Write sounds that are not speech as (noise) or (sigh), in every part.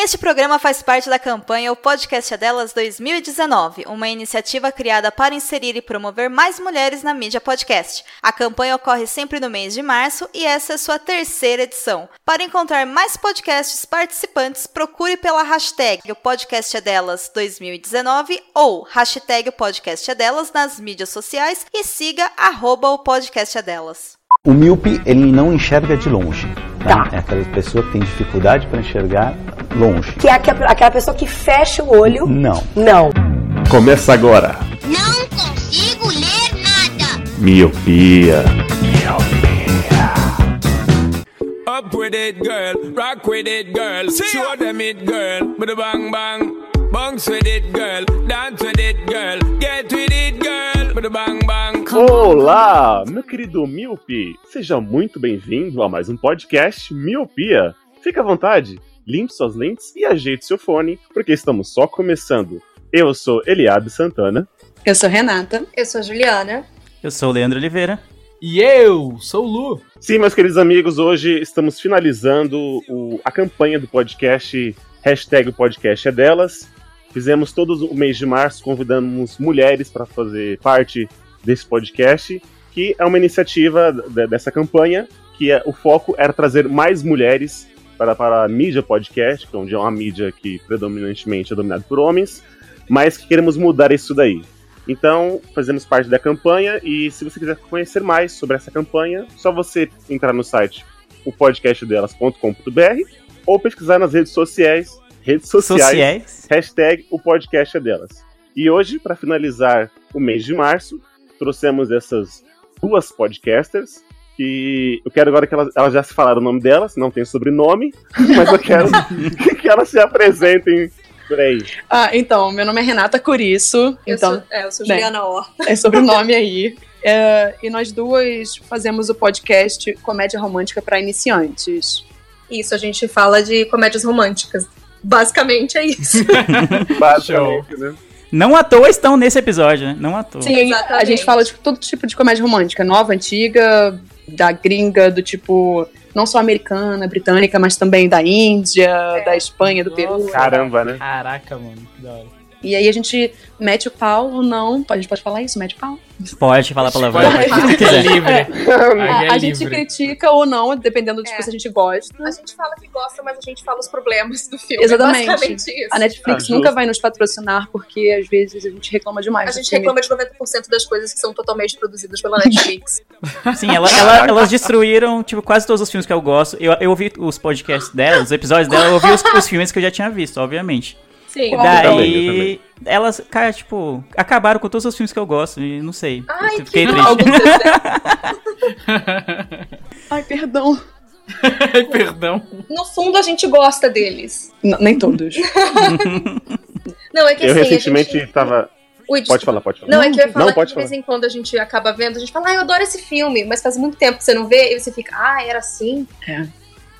Este programa faz parte da campanha O Podcast é Delas 2019, uma iniciativa criada para inserir e promover mais mulheres na mídia podcast. A campanha ocorre sempre no mês de março e essa é sua terceira edição. Para encontrar mais podcasts participantes, procure pela hashtag O Podcast é Delas 2019 ou hashtag O Podcast é Delas nas mídias sociais e siga arroba o Podcast é Delas. O míope, ele não enxerga de longe. Tá? É aquela pessoa que tem dificuldade para enxergar longe. Que é aquela pessoa que fecha o olho. Não. Não. Começa agora. Não consigo ler nada. Miopia. Up with it, girl. Rock with it, girl. Show them it, girl. With a bang bang. Bounce with it, girl. Dance with it, girl. Get with it, girl. Olá, meu querido Miopi. Seja muito bem-vindo a mais um podcast Miopia. Fique à vontade, limpe suas lentes e ajeite seu fone, porque estamos só começando. Eu sou Eliabe Santana. Eu sou Renata. Eu sou a Juliana. Eu sou o Leandro Oliveira. E eu sou o Lu. Sim, meus queridos amigos, hoje estamos finalizando o- a campanha do podcast Hashtag o podcast é delas. Fizemos todo o mês de março, convidamos mulheres para fazer parte desse podcast, que é uma iniciativa de- dessa campanha, que é, o foco era trazer mais mulheres para, para a mídia podcast, que é é uma mídia que predominantemente é dominada por homens, mas que queremos mudar isso daí. Então, fazemos parte da campanha e se você quiser conhecer mais sobre essa campanha, só você entrar no site opodcastdelas.com.br ou pesquisar nas redes sociais, redes sociais, Sociais. hashtag o podcast é delas. E hoje, para finalizar o mês de março, trouxemos essas duas podcasters que eu quero agora que elas, elas já se falaram o nome delas, não tem sobrenome, (laughs) mas eu quero que elas se apresentem por aí. Ah, então, meu nome é Renata Curiço. Eu então, sou, é, eu sou né. Juliana Horta. é sobrenome (laughs) aí. É, e nós duas fazemos o podcast Comédia Romântica para Iniciantes. Isso, a gente fala de comédias românticas. Basicamente é isso. (laughs) Basicamente, né? Não à toa estão nesse episódio, né? Não à toa. Sim, a Exatamente. gente fala de todo tipo de comédia romântica, nova, antiga, da gringa, do tipo, não só americana, britânica, mas também da Índia, da Espanha, do Peru. Caramba, né? Caraca, mano, que da hora. E aí a gente mete o pau ou não. A gente pode falar isso? Mete o pau. Pode falar palavrão. Pode, é livre. A, Aí a é gente livre. critica ou não, dependendo do tipo É. se a gente gosta. A gente fala que gosta, mas a gente fala os problemas do filme. Exatamente. Isso. A Netflix Ah, nunca vai nos patrocinar porque às vezes a gente reclama demais. A gente filme. reclama de 90% das coisas que são totalmente produzidas pela Netflix. (laughs) Sim, ela- ela- elas destruíram, tipo, quase todos os filmes que eu gosto. Eu, eu ouvi os podcasts dela, os episódios dela, eu ouvi os, os filmes que eu já tinha visto, obviamente. Sim. Qual? também, eu Daí, também. elas, cara, tipo, acabaram com todos os filmes que eu gosto e não sei. Ai, Eu Fiquei que triste. algum (laughs) (laughs) Ai, perdão. Ai, perdão. No fundo, a gente gosta deles. N- nem todos. (laughs) Não, é que Eu assim, recentemente a gente... tava. Ui, Pode falar, pode falar. Não, é que eu ia falar Não, que pode de vez em quando a gente acaba vendo, a gente fala, ah, eu adoro esse filme, mas faz muito tempo que você não vê, e você fica, ah, era assim? É.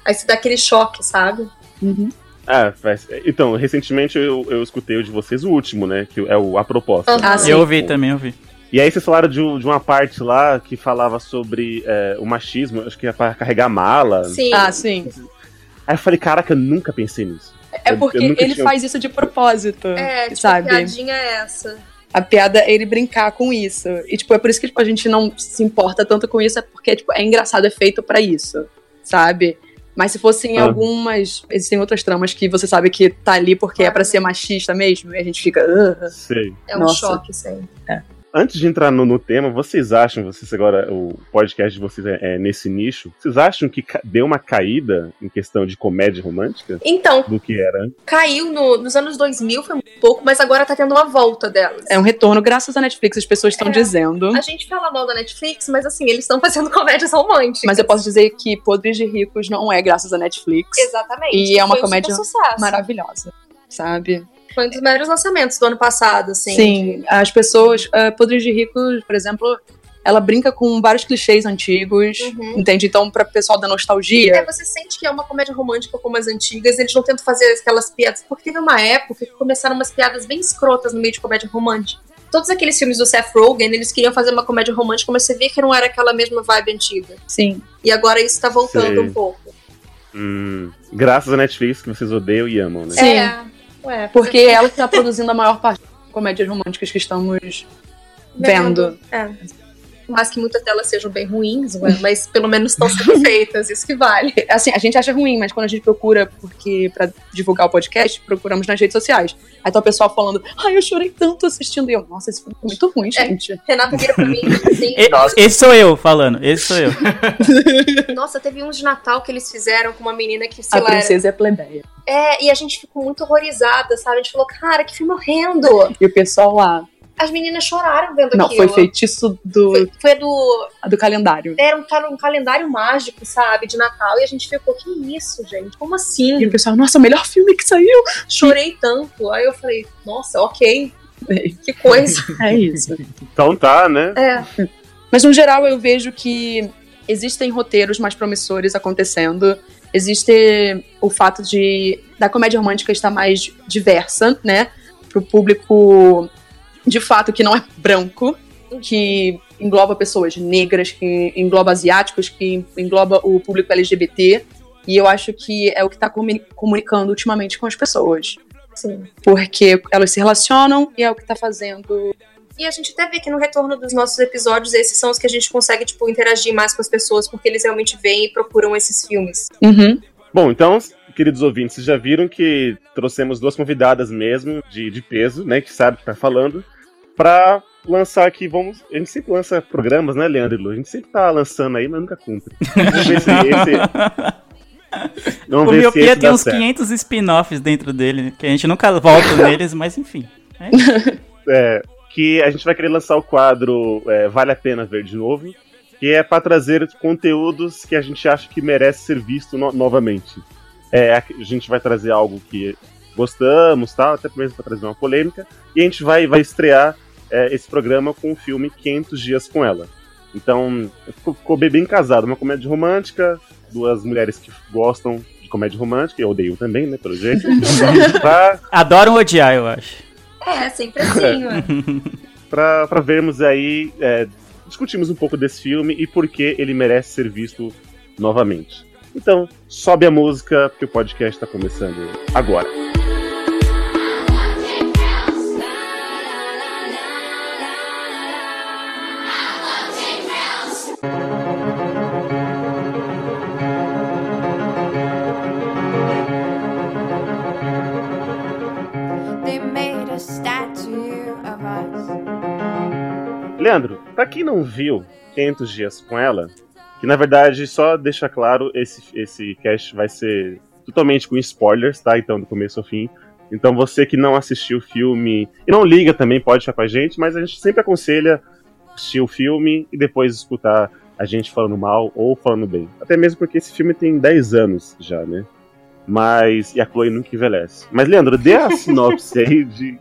Aí você dá aquele choque, sabe? Uhum. Ah, faz- então, recentemente eu, eu escutei o de vocês, o último, né? Que é o A Proposta. Ah, sim. Eu ouvi também, eu ouvi. E aí vocês falaram de, de uma parte lá que falava sobre é, o machismo, acho que é pra carregar mala. Sim. Ah, sim. Aí eu falei, caraca, eu nunca pensei nisso. É Eu- porque eu ele tinha- faz isso de propósito. É, tipo, sabe? a piadinha é essa. A piada é ele brincar com isso. E, tipo, é por isso que tipo, a gente não se importa tanto com isso, é porque, tipo, é engraçado, é feito pra isso, sabe? Mas se fossem Ah. algumas. Existem outras tramas que você sabe que tá ali porque é pra ser machista mesmo, e a gente fica. "Ugh". Sei. É um Nossa. choque, sim. Antes de entrar no, no tema, vocês acham, vocês agora, o podcast de vocês é, é nesse nicho, vocês acham que deu uma caída em questão de comédia romântica Então, do que era? caiu no- nos anos 2000, foi um pouco, mas agora tá tendo uma volta delas. É um retorno, graças à Netflix, as pessoas estão É. dizendo. A gente fala mal da Netflix, mas assim, eles estão fazendo (laughs) comédias românticas. Mas eu posso dizer que Podres de Ricos não é graças à Netflix. Exatamente. E é uma Foi um comédia sucesso. Maravilhosa, sabe? Foi um dos melhores lançamentos do ano passado, assim. Sim, as pessoas. Uh, Podres de Ricos, por exemplo, ela brinca com vários clichês antigos, Uhum. entende? Então, pra pessoal da nostalgia. É, você sente que é uma comédia romântica como as antigas, eles não tentam fazer aquelas piadas. Porque teve uma época que começaram umas piadas bem escrotas no meio de comédia romântica. Todos aqueles filmes do Seth Rogen, eles queriam fazer uma comédia romântica, mas você vê que não era aquela mesma vibe antiga. Sim. E agora isso tá voltando Sei. um pouco. Hum, graças à Netflix que vocês odeiam e amam, né? Sim. É, ué, Porque ela que tá produzindo a maior parte das comédias românticas que estamos vendo. É. Mas que muitas delas sejam bem ruins, ué, mas pelo menos estão sendo (laughs) feitas, isso que vale. Assim, a gente acha ruim, mas quando a gente procura, porque para divulgar o podcast, procuramos nas redes sociais. Aí tá o pessoal falando, ai, eu chorei tanto assistindo. E eu, nossa, esse filme é muito ruim, gente. Renata vira pra mim assim, E- esse sou eu falando, esse sou eu. (laughs) (laughs) nossa, teve uns de Natal que eles fizeram com uma menina que, sei A lá, era- princesa é plebeia. É, e a gente ficou muito horrorizada, sabe? A gente falou, cara, que filme horrendo. E o pessoal lá. As meninas choraram vendo Não, aquilo. foi feitiço do, Foi, foi do. do calendário. Era um, um calendário mágico, sabe? De Natal. E a gente ficou, que isso, gente? Como assim? E o pessoal, nossa, o melhor filme que saiu. Chorei tanto. Aí eu falei, nossa, ok. Que coisa. (laughs) É isso. Então tá, né? É. Mas no geral eu vejo que existem roteiros mais promissores acontecendo. Existe o fato de da comédia romântica estar mais diversa, né? Pro público de fato que não é branco, que engloba pessoas negras, que engloba asiáticos, que engloba o público LGBT. E eu acho que é o que está comunicando ultimamente com as pessoas. Sim. Porque elas se relacionam e é o que tá fazendo. E a gente até vê que no retorno dos nossos episódios, esses são os que a gente consegue, tipo, interagir mais com as pessoas, porque eles realmente vêm e procuram esses filmes. Uhum. Bom, então, queridos ouvintes, vocês já viram que trouxemos duas convidadas mesmo, de, de peso, né? Que sabe o que tá falando, pra lançar aqui, vamos. A gente sempre lança programas, né, Leandro e Lu? A gente sempre tá lançando aí, mas nunca cumpre. Vamos ver se esse. (laughs) Vamos o ver Miopia tem uns certo. 500 spin-offs dentro dele, que a gente nunca volta (laughs) neles, mas enfim. É. (laughs) É, que a gente vai querer lançar o quadro é, Vale a Pena Ver de Novo, que é para trazer conteúdos que a gente acha que merece ser visto no- novamente. É, a gente vai trazer algo que gostamos, tal, até mesmo para trazer uma polêmica, e a gente vai, vai estrear é, esse programa com o filme 500 Dias com Ela. Então, ficou, ficou bem, bem casado, uma comédia romântica, duas mulheres que gostam de comédia romântica, eu odeio também, né, pelo jeito, (laughs) pra Adoram odiar, eu acho. É, sempre assim, ué. (laughs) pra, pra vermos aí, é, discutimos um pouco desse filme e por que ele merece ser visto novamente. Então, sobe a música, porque o podcast tá começando agora. Leandro, pra quem não viu 500 Dias com ela, que na verdade, só deixa claro, esse, esse cast vai ser totalmente com spoilers, tá? Então, do começo ao fim. Então, você que não assistiu o filme e não liga também, pode ficar com a gente, mas a gente sempre aconselha assistir o filme e depois escutar a gente falando mal ou falando bem. Até mesmo porque esse filme tem 10 anos já, né? Mas. E a Chloe nunca envelhece. Mas, Leandro, dê a (laughs) sinopse aí de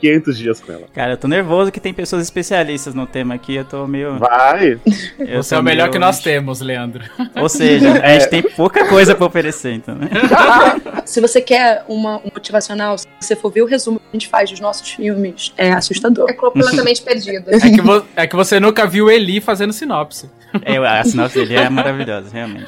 500 dias com ela. Cara, eu tô nervoso que tem pessoas especialistas no tema aqui, eu tô meio. Vai! Eu (laughs) Você é o melhor meio- que nós temos, Leandro. (laughs) Ou seja, a gente tem pouca coisa pra oferecer, então, né? (laughs) Se você quer uma um motivacional, se você for ver o resumo que a gente faz dos nossos filmes, é assustador. É completamente perdido. É que, vo- é que você nunca viu Eli fazendo sinopse. É, a sinopse dele é maravilhosa, realmente.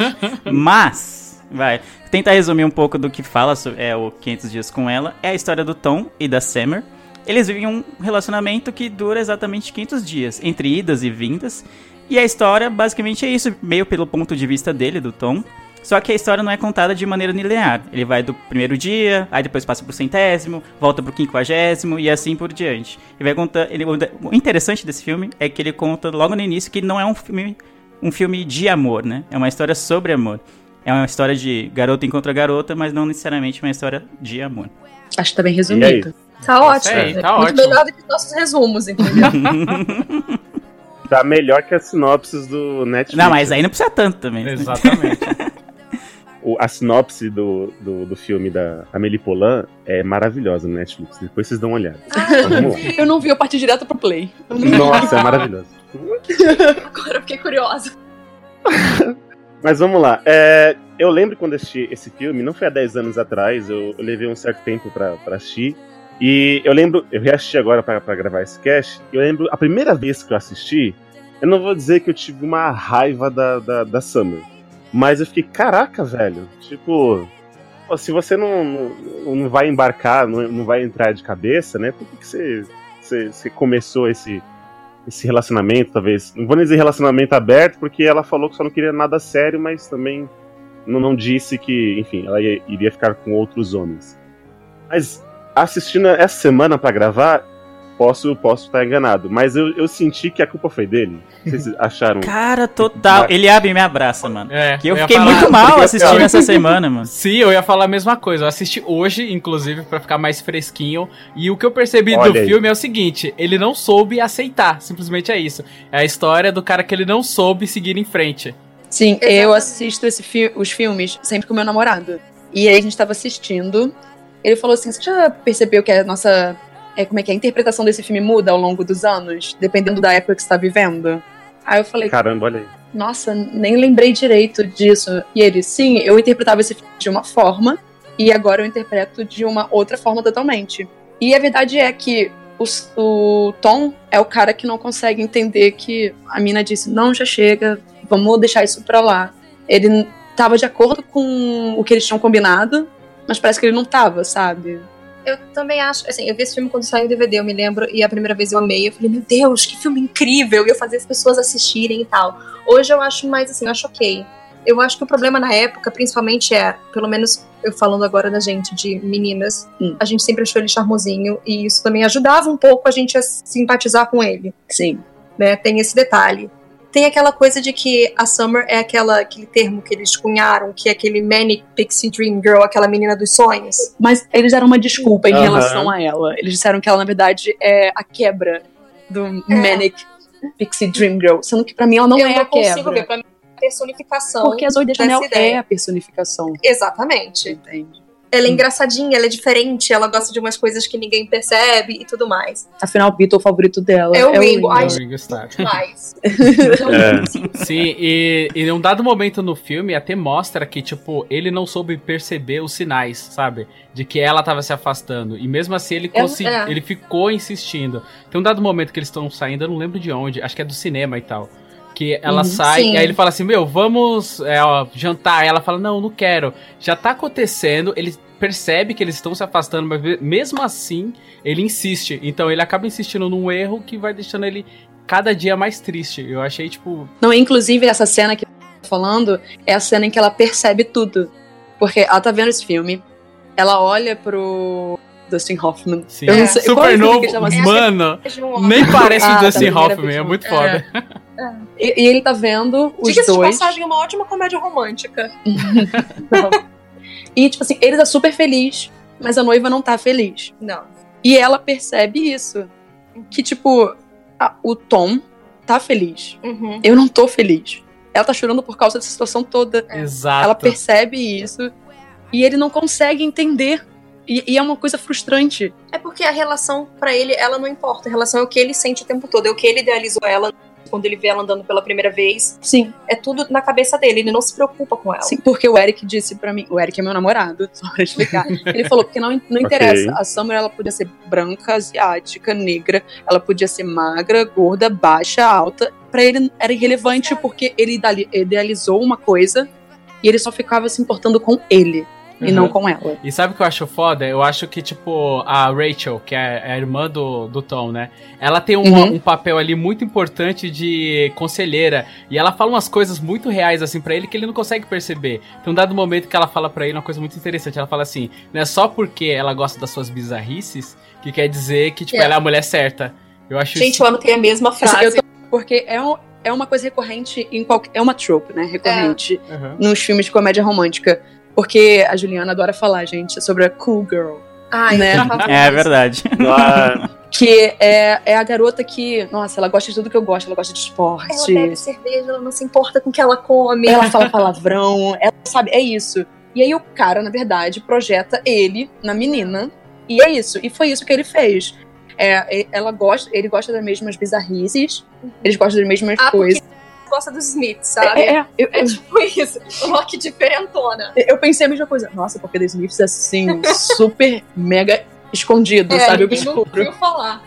Mas, vai, tentar resumir um pouco do que fala sobre é, o 500 Dias com Ela. É a história do Tom e da Summer. Eles vivem um relacionamento que dura exatamente 500 dias, entre idas e vindas. E a história, basicamente, é isso, meio pelo ponto de vista dele, do Tom. Só que a história não é contada de maneira linear. Ele vai do primeiro dia, aí depois passa pro centésimo, volta pro quinquagésimo e assim por diante. E vai contar. Ele, o interessante desse filme é que ele conta logo no início que não é um filme, um filme de amor, né? É uma história sobre amor. É uma história de garota encontra garota, mas não necessariamente uma história de amor. Acho que tá bem E resumido. Tá ótimo. aí, tá Muito ótimo. melhor do que os nossos resumos, entendeu? (laughs) Tá melhor que as sinopses do Netflix. Não, mas aí não precisa tanto também. né? Exatamente. (laughs) O- a sinopse do, do, do filme da Amélie Poulain é maravilhosa no Netflix. Depois vocês dão uma olhada. Lá. Eu não vi, eu parti direto pro play. Nossa, é maravilhoso. (laughs) Agora eu fiquei curiosa. Mas vamos lá. É, eu lembro quando assisti esse filme, não foi há 10 anos atrás, eu, eu levei um certo tempo pra, pra assistir. E eu lembro, eu reassisti agora pra gravar esse cast, eu lembro a primeira vez que eu assisti, eu não vou dizer que eu tive uma raiva da, da, da Summer. Mas eu fiquei, caraca, velho. Tipo, se você não, não, não vai embarcar, não, não vai entrar de cabeça, né? Por que, que você, você, você começou esse, esse relacionamento, talvez? Não vou dizer relacionamento aberto, porque ela falou que só não queria nada sério, mas também não, não disse que, enfim, ela ia- iria ficar com outros homens. Mas assistindo essa semana pra gravar, posso posso estar enganado, mas eu, eu senti que a culpa foi dele. Vocês acharam? Cara, total. Ele abre e me abraça, mano. É, Que eu ia fiquei falar- muito mal assistindo essa semana, mano. (laughs) Sim, eu ia falar a mesma coisa. Eu assisti hoje, inclusive, pra ficar mais fresquinho. E o que eu percebi Olha do aí. filme é o seguinte: ele não soube aceitar. Simplesmente é isso. É a história do cara que ele não soube seguir em frente. Sim, Exatamente. eu assisto esse fi- os filmes sempre com meu namorado. E aí a gente tava assistindo. Ele falou assim: Você já percebeu que a nossa. É, como é que é? A interpretação desse filme muda ao longo dos anos, dependendo da época que você tá vivendo? Aí eu falei: Caramba, olha aí. Nossa, nem lembrei direito disso. E ele: Sim, eu interpretava esse filme de uma forma, e agora eu interpreto de uma outra forma totalmente. E a verdade é que os- o Tom é o cara que não consegue entender que a mina disse: Não, já chega, vamos deixar isso pra lá. Ele tava de acordo com o que eles tinham combinado, mas parece que ele não tava, sabe? Eu também acho, assim, eu vi esse filme quando saiu o DVD, eu me lembro, e a primeira vez eu amei, eu falei, meu Deus, que filme incrível, e eu fazia as pessoas assistirem e tal. Hoje eu acho mais assim, eu acho ok. Eu acho que o problema na época, principalmente, é, pelo menos eu falando agora da gente, de meninas, Hum. a gente sempre achou ele charmosinho, e isso também ajudava um pouco a gente a simpatizar com ele, Sim. né? Tem esse detalhe. Tem aquela coisa de que a Summer é aquela, aquele termo que eles cunharam, que é aquele Manic Pixie Dream Girl, aquela menina dos sonhos. Mas eles deram uma desculpa em Aham. relação a ela. Eles disseram que ela, na verdade, é a quebra do Manic Pixie Dream Girl. Sendo que pra mim ela não eu é não a consigo quebra. ver, pra mim é a personificação. Porque a Zoe Deschanel é a personificação. Exatamente. Entende? Ela é Hum. engraçadinha, ela é diferente, ela gosta de umas coisas que ninguém percebe e tudo mais. Afinal, o Beatle favorito dela É o Ringo. Ai, É o Ringo Starr. Mas. É. Sim, e, e em um dado momento no filme até mostra que, tipo, ele não soube perceber os sinais, sabe? De que ela tava se afastando. E mesmo assim ele, É, consegui- é. ele ficou insistindo. Tem um dado momento que eles estão saindo, eu não lembro de onde, acho que é do cinema e tal. Que ela Uhum, sai sim. e aí ele fala assim: Meu, vamos é, ó, jantar. Aí ela fala: Não, não quero. Já tá acontecendo, ele percebe que eles estão se afastando, mas me- mesmo assim ele insiste. Então ele acaba insistindo num erro que vai deixando ele cada dia mais triste. Eu achei, tipo, Não, inclusive, essa cena que eu tô falando é a cena em que ela percebe tudo. Porque ela tá vendo esse filme, ela olha pro Dustin Hoffman. Sim. Eu não É. sei, é o Super novo. assim? Mano, É nem parece Ah, o tá, Dustin primeira Hoffman, é muito eu- (laughs) foda. E, e ele tá vendo os Diga-se de dois. passagem, é uma ótima comédia romântica. (laughs) E, tipo assim, ele tá super feliz, mas a noiva não tá feliz. Não. E ela percebe isso. Que, tipo, a- o Tom tá feliz. Uhum. Eu não tô feliz. Ela tá chorando por causa dessa situação toda. Exato. Ela percebe isso. E ele não consegue entender. E, e é uma coisa frustrante. É porque a relação, pra ele, ela não importa. A relação é o que ele sente o tempo todo. É o que ele idealizou ela quando ele vê ela andando pela primeira vez. Sim, É tudo na cabeça dele. Ele não se preocupa com ela. sim, porque o Eric disse pra mim. O Eric é meu namorado, (laughs) só pra explicar. Ele falou porque não, não (laughs) interessa. A Summer ela podia ser branca, asiática, negra. Ela podia ser magra, gorda, baixa, alta. Pra ele era irrelevante porque ele ideali- idealizou uma coisa e ele só ficava se importando com ele e Uhum. não com ela. E sabe o que eu acho foda? Eu acho que, tipo, a Rachel, que é a irmã do, do Tom, né? Ela tem um, Uhum. um papel ali muito importante de conselheira. E ela fala umas coisas muito reais, assim, pra ele que ele não consegue perceber. Tem um dado momento que ela fala pra ele uma coisa muito interessante. Ela fala assim: não é só porque ela gosta das suas bizarrices que quer dizer que, tipo, É. ela é a mulher certa. Eu acho Gente, isso. eu anotei a mesma frase. Eu tô- porque é, um- é uma coisa recorrente em qualquer. É uma trope, né? Recorrente Uhum. nos filmes de comédia romântica. Porque a Juliana adora falar, gente, sobre a cool girl. Ai, Né? É verdade. (laughs) Ah, Que é, é a garota que, nossa, ela gosta de tudo que eu gosto, ela gosta de Ela esporte. bebe cerveja, ela não se importa com o que ela come. Ela fala palavrão, ela sabe, é isso. E aí o cara, na verdade, projeta ele na menina. E é isso. E foi isso que ele fez. É, ela gosta, ele gosta das mesmas bizarrices, eles gostam das mesmas Ah, coisas. Gosta dos Smiths, sabe? É, é, eu, É tipo isso. Rock diferentona. eu pensei a mesma coisa. Nossa, porque The Smiths é assim, (laughs) super mega escondido, É, sabe? ninguém Obscuro. não falar.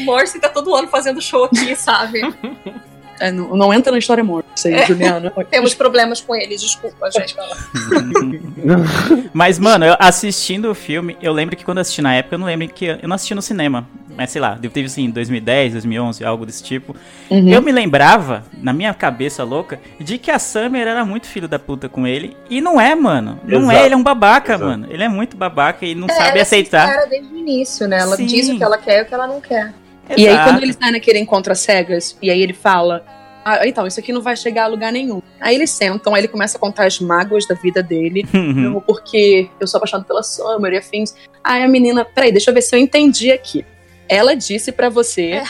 Morrissey tá todo ano fazendo show aqui, sabe? (laughs) É, não, não entra na história morta, isso aí, É. Juliana. (laughs) Temos problemas com eles, desculpa, gente. vai (laughs) lá. Mas, mano, eu assistindo o filme, eu lembro que quando eu assisti na época, eu não lembro que. Eu não assisti no cinema. Mas sei lá, teve assim, 2010, 2011, algo desse tipo. Uhum. Eu me lembrava, na minha cabeça louca, de que a Summer era muito filho da puta com ele. E não é, mano. Não Exato. é, ele é um babaca, Exato. mano. Ele é muito babaca e não É, sabe ela é aceitar. sincera desde o início, né? Ela Sim. diz o que ela quer e o que ela não quer. E aí, quando ele sai naquele encontro às cegas, e aí ele fala: Ah, então, isso aqui não vai chegar a lugar nenhum. Aí eles sentam, aí ele começa a contar as mágoas da vida dele. (laughs) Uhum. Porque eu sou apaixonado pela Summer e afins. Aí a menina, peraí, deixa eu ver se eu entendi aqui. Ela disse pra você É.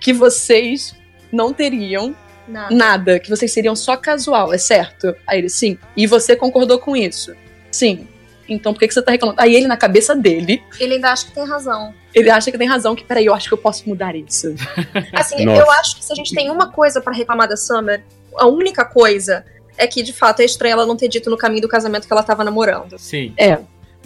que vocês não teriam Nada. nada, que vocês seriam só casual, é certo? Aí ele, sim. E você concordou com isso? Sim. Então por que, que você tá reclamando? Aí ele, na cabeça dele, Ele ainda acha que tem razão. Ele acha que tem razão, que peraí, eu acho que eu posso mudar isso. (laughs) Assim, Nossa. eu acho que se a gente tem uma coisa pra reclamar da Summer, a única coisa é que, de fato, é estranho ela não ter dito no caminho do casamento que ela tava namorando. Sim. É.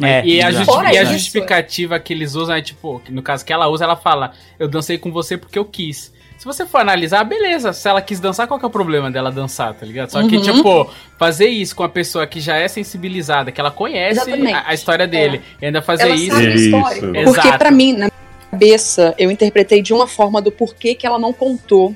É, E a, e a justificativa que eles usam é tipo, que no caso que ela usa, ela fala: Eu dancei com você porque eu quis. Se você for analisar, beleza. Se ela quis dançar, qual que é o problema dela dançar, tá ligado? Só que, Uhum. tipo, fazer isso com a pessoa que já é sensibilizada, que ela conhece a, a história dele, e ainda fazer Ela isso. sabe Isso. Porque Exato. pra mim, na minha cabeça, eu interpretei de uma forma do porquê que ela não contou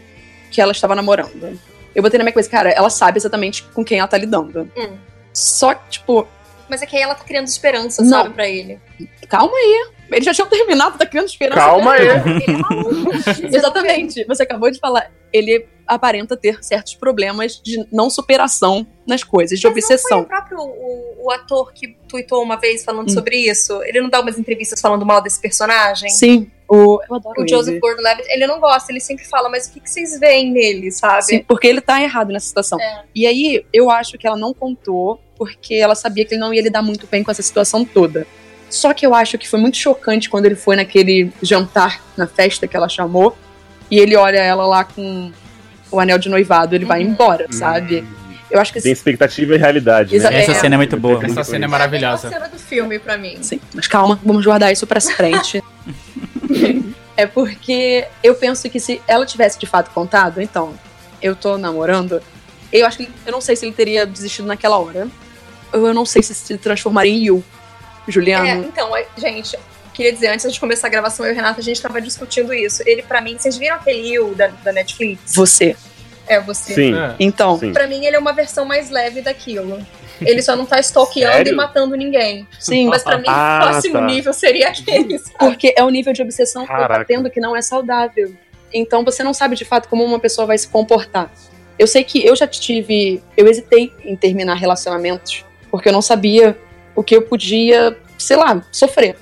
que ela estava namorando. Eu botei na minha cabeça, cara, ela sabe exatamente com quem ela tá lidando. Hum. Só que, tipo, Mas é que aí ela tá criando esperança, Não. sabe, pra ele. calma aí. Eles já tinham terminado, tá criando esperança. Calma aí. Ele é maluco. Exatamente. Você acabou de falar. Ele aparenta ter certos problemas de não superação nas coisas, de Mas não foi obsessão. o próprio o, o ator que tuitou uma vez falando Hum. sobre isso? Ele não dá umas entrevistas falando mal desse personagem? Sim. O, eu adoro O. Joseph Gordon-Levitt, ele não gosta, ele sempre fala, mas o que, que vocês veem nele, sabe? Sim, porque ele tá errado nessa situação. É. E aí, eu acho que ela não contou porque ela sabia que ele não ia lidar muito bem com essa situação toda. Só que eu acho que foi muito chocante quando ele foi naquele jantar, na festa que ela chamou, e ele olha ela lá com o anel de noivado, ele vai Uhum. embora, sabe? Eu acho que Tem expectativa e realidade, né? Essa É. cena é muito boa. Essa Essa cena é É a maravilhosa. cena do filme pra mim. Sim, mas calma, vamos guardar isso pra frente. (laughs) é porque eu penso que se ela tivesse de fato contado, então, eu tô namorando, eu acho que eu não sei se ele teria desistido naquela hora. Ou eu não sei se se transformaria em Yu. Juliano. É, então, é, gente, queria dizer, antes de começar a gravação, eu e o Renato, a gente tava discutindo isso. Ele, pra mim, vocês viram aquele You da, da Netflix? Você. É, você. Sim. É. Então, Sim. Pra mim, ele é uma versão mais leve daquilo. Ele só não tá stalkeando Sério? e matando ninguém. sim, Mas pra mim, Ah, o próximo tá. nível seria aquele, sabe? porque é o nível de obsessão que ela tá Caraca. tendo que não é saudável. Então você não sabe de fato como uma pessoa vai se comportar. Eu sei que eu já tive. Eu hesitei em terminar relacionamentos porque eu não sabia o que eu podia, sei lá, sofrer.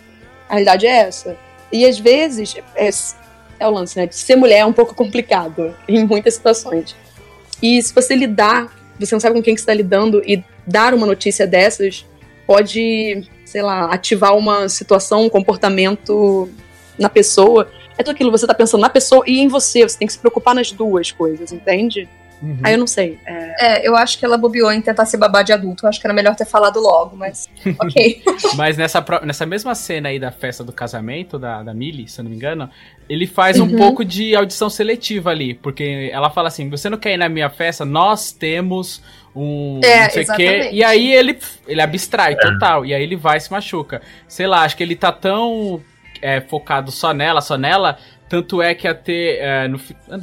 A realidade é essa. E às vezes, é, é o lance, né? Ser mulher é um pouco complicado (laughs) em muitas situações. E se você lidar, você não sabe com quem que está lidando e dar uma notícia dessas pode, sei lá, ativar uma situação, um comportamento na pessoa. É tudo aquilo, você tá pensando na pessoa e em você, você tem que se preocupar nas duas coisas, entende? Uhum. Aí eu não sei. é, É, eu acho que ela bobeou em tentar se babar de adulto. Eu acho que era melhor ter falado logo, mas (laughs) ok. Mas nessa, nessa mesma cena aí da festa do casamento da, da Millie, se eu não me engano, ele faz um Uhum. pouco de audição seletiva ali, porque ela fala assim: você não quer ir na minha festa? Nós temos um É, não sei o quê. E aí ele, ele abstrai total, e aí ele vai e se machuca. Sei lá, acho que ele tá tão é, focado só nela, só nela. Tanto é que até é, no fi- ah,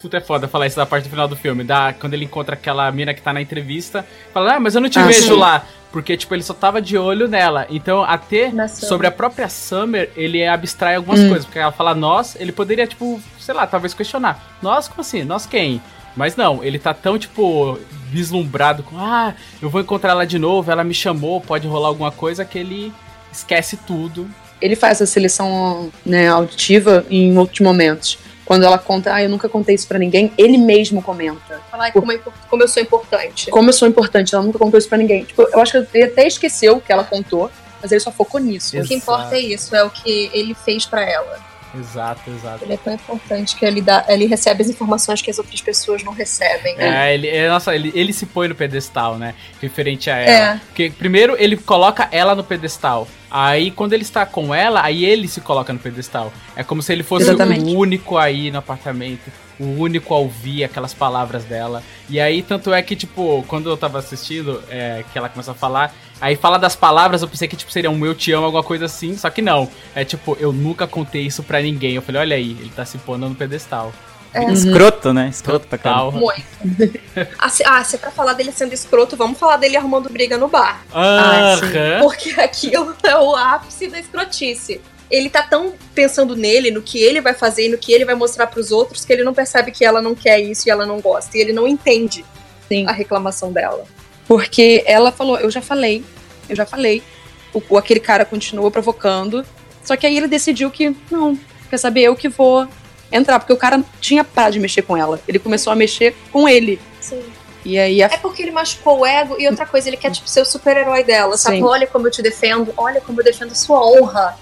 Puta é foda falar isso da parte do final do filme. Da, quando ele encontra aquela mina que tá na entrevista, fala, ah, mas eu não te Ah, vejo sim. lá. Porque, tipo, ele só tava de olho nela. Então, até sobre a própria Summer, ele abstrai algumas Hum. coisas. Porque ela fala nós, ele poderia, tipo, sei lá, talvez questionar. Nós, como assim? Nós quem? Mas não, ele tá tão, tipo, vislumbrado com, ah, eu vou encontrar ela de novo, ela me chamou, pode rolar alguma coisa, que ele esquece tudo. Ele faz a seleção né, auditiva em outros momentos. Quando ela conta, ah, eu nunca contei isso pra ninguém, ele mesmo comenta. Falar como, é como eu sou importante. Como eu sou importante, ela nunca contou isso pra ninguém. Tipo, eu acho que ele até esqueceu que ela contou, mas ele só focou nisso. O que importa é isso, é o que ele fez pra ela. Exato, exato. Ele é tão importante que ele, dá, ele recebe as informações que as outras pessoas não recebem. né? É, ele, é, nossa, ele, ele se põe no pedestal, né? Referente a É. ela. Porque primeiro ele coloca ela no pedestal. Aí quando ele está com ela, aí ele se coloca no pedestal. É como se ele fosse Exatamente. o único aí no apartamento, o único a ouvir aquelas palavras dela. E aí, tanto é que, tipo, quando eu tava assistindo, é, que ela começa a falar, aí fala das palavras, eu pensei que, tipo, seria um eu te amo, alguma coisa assim, só que não. É tipo, eu nunca contei isso pra ninguém. Eu falei, olha aí, ele tá se pondo no pedestal. É. Escroto, né? Escroto pra caramba. Muito. (laughs) Ah, se, ah, se é pra falar dele sendo escroto, vamos falar dele arrumando briga no bar. Ah, sim. Aham. Porque (laughs) aquilo é o ápice da escrotice. Ele tá tão pensando nele, no que ele vai fazer e no que ele vai mostrar pros outros, que ele não percebe que ela não quer isso e ela não gosta. E ele não entende Sim. a reclamação dela. Porque ela falou, eu já falei, eu já falei. O, o- aquele cara continuou provocando. Só que aí ele decidiu que, não, quer saber, eu que vou entrar. Porque o cara tinha parado de mexer com ela. Ele começou a mexer com ele. Sim. E aí a É porque ele machucou o ego e outra coisa, ele quer tipo, ser o super-herói dela, sabe? Sim. Olha como eu te defendo, olha como eu defendo sua honra.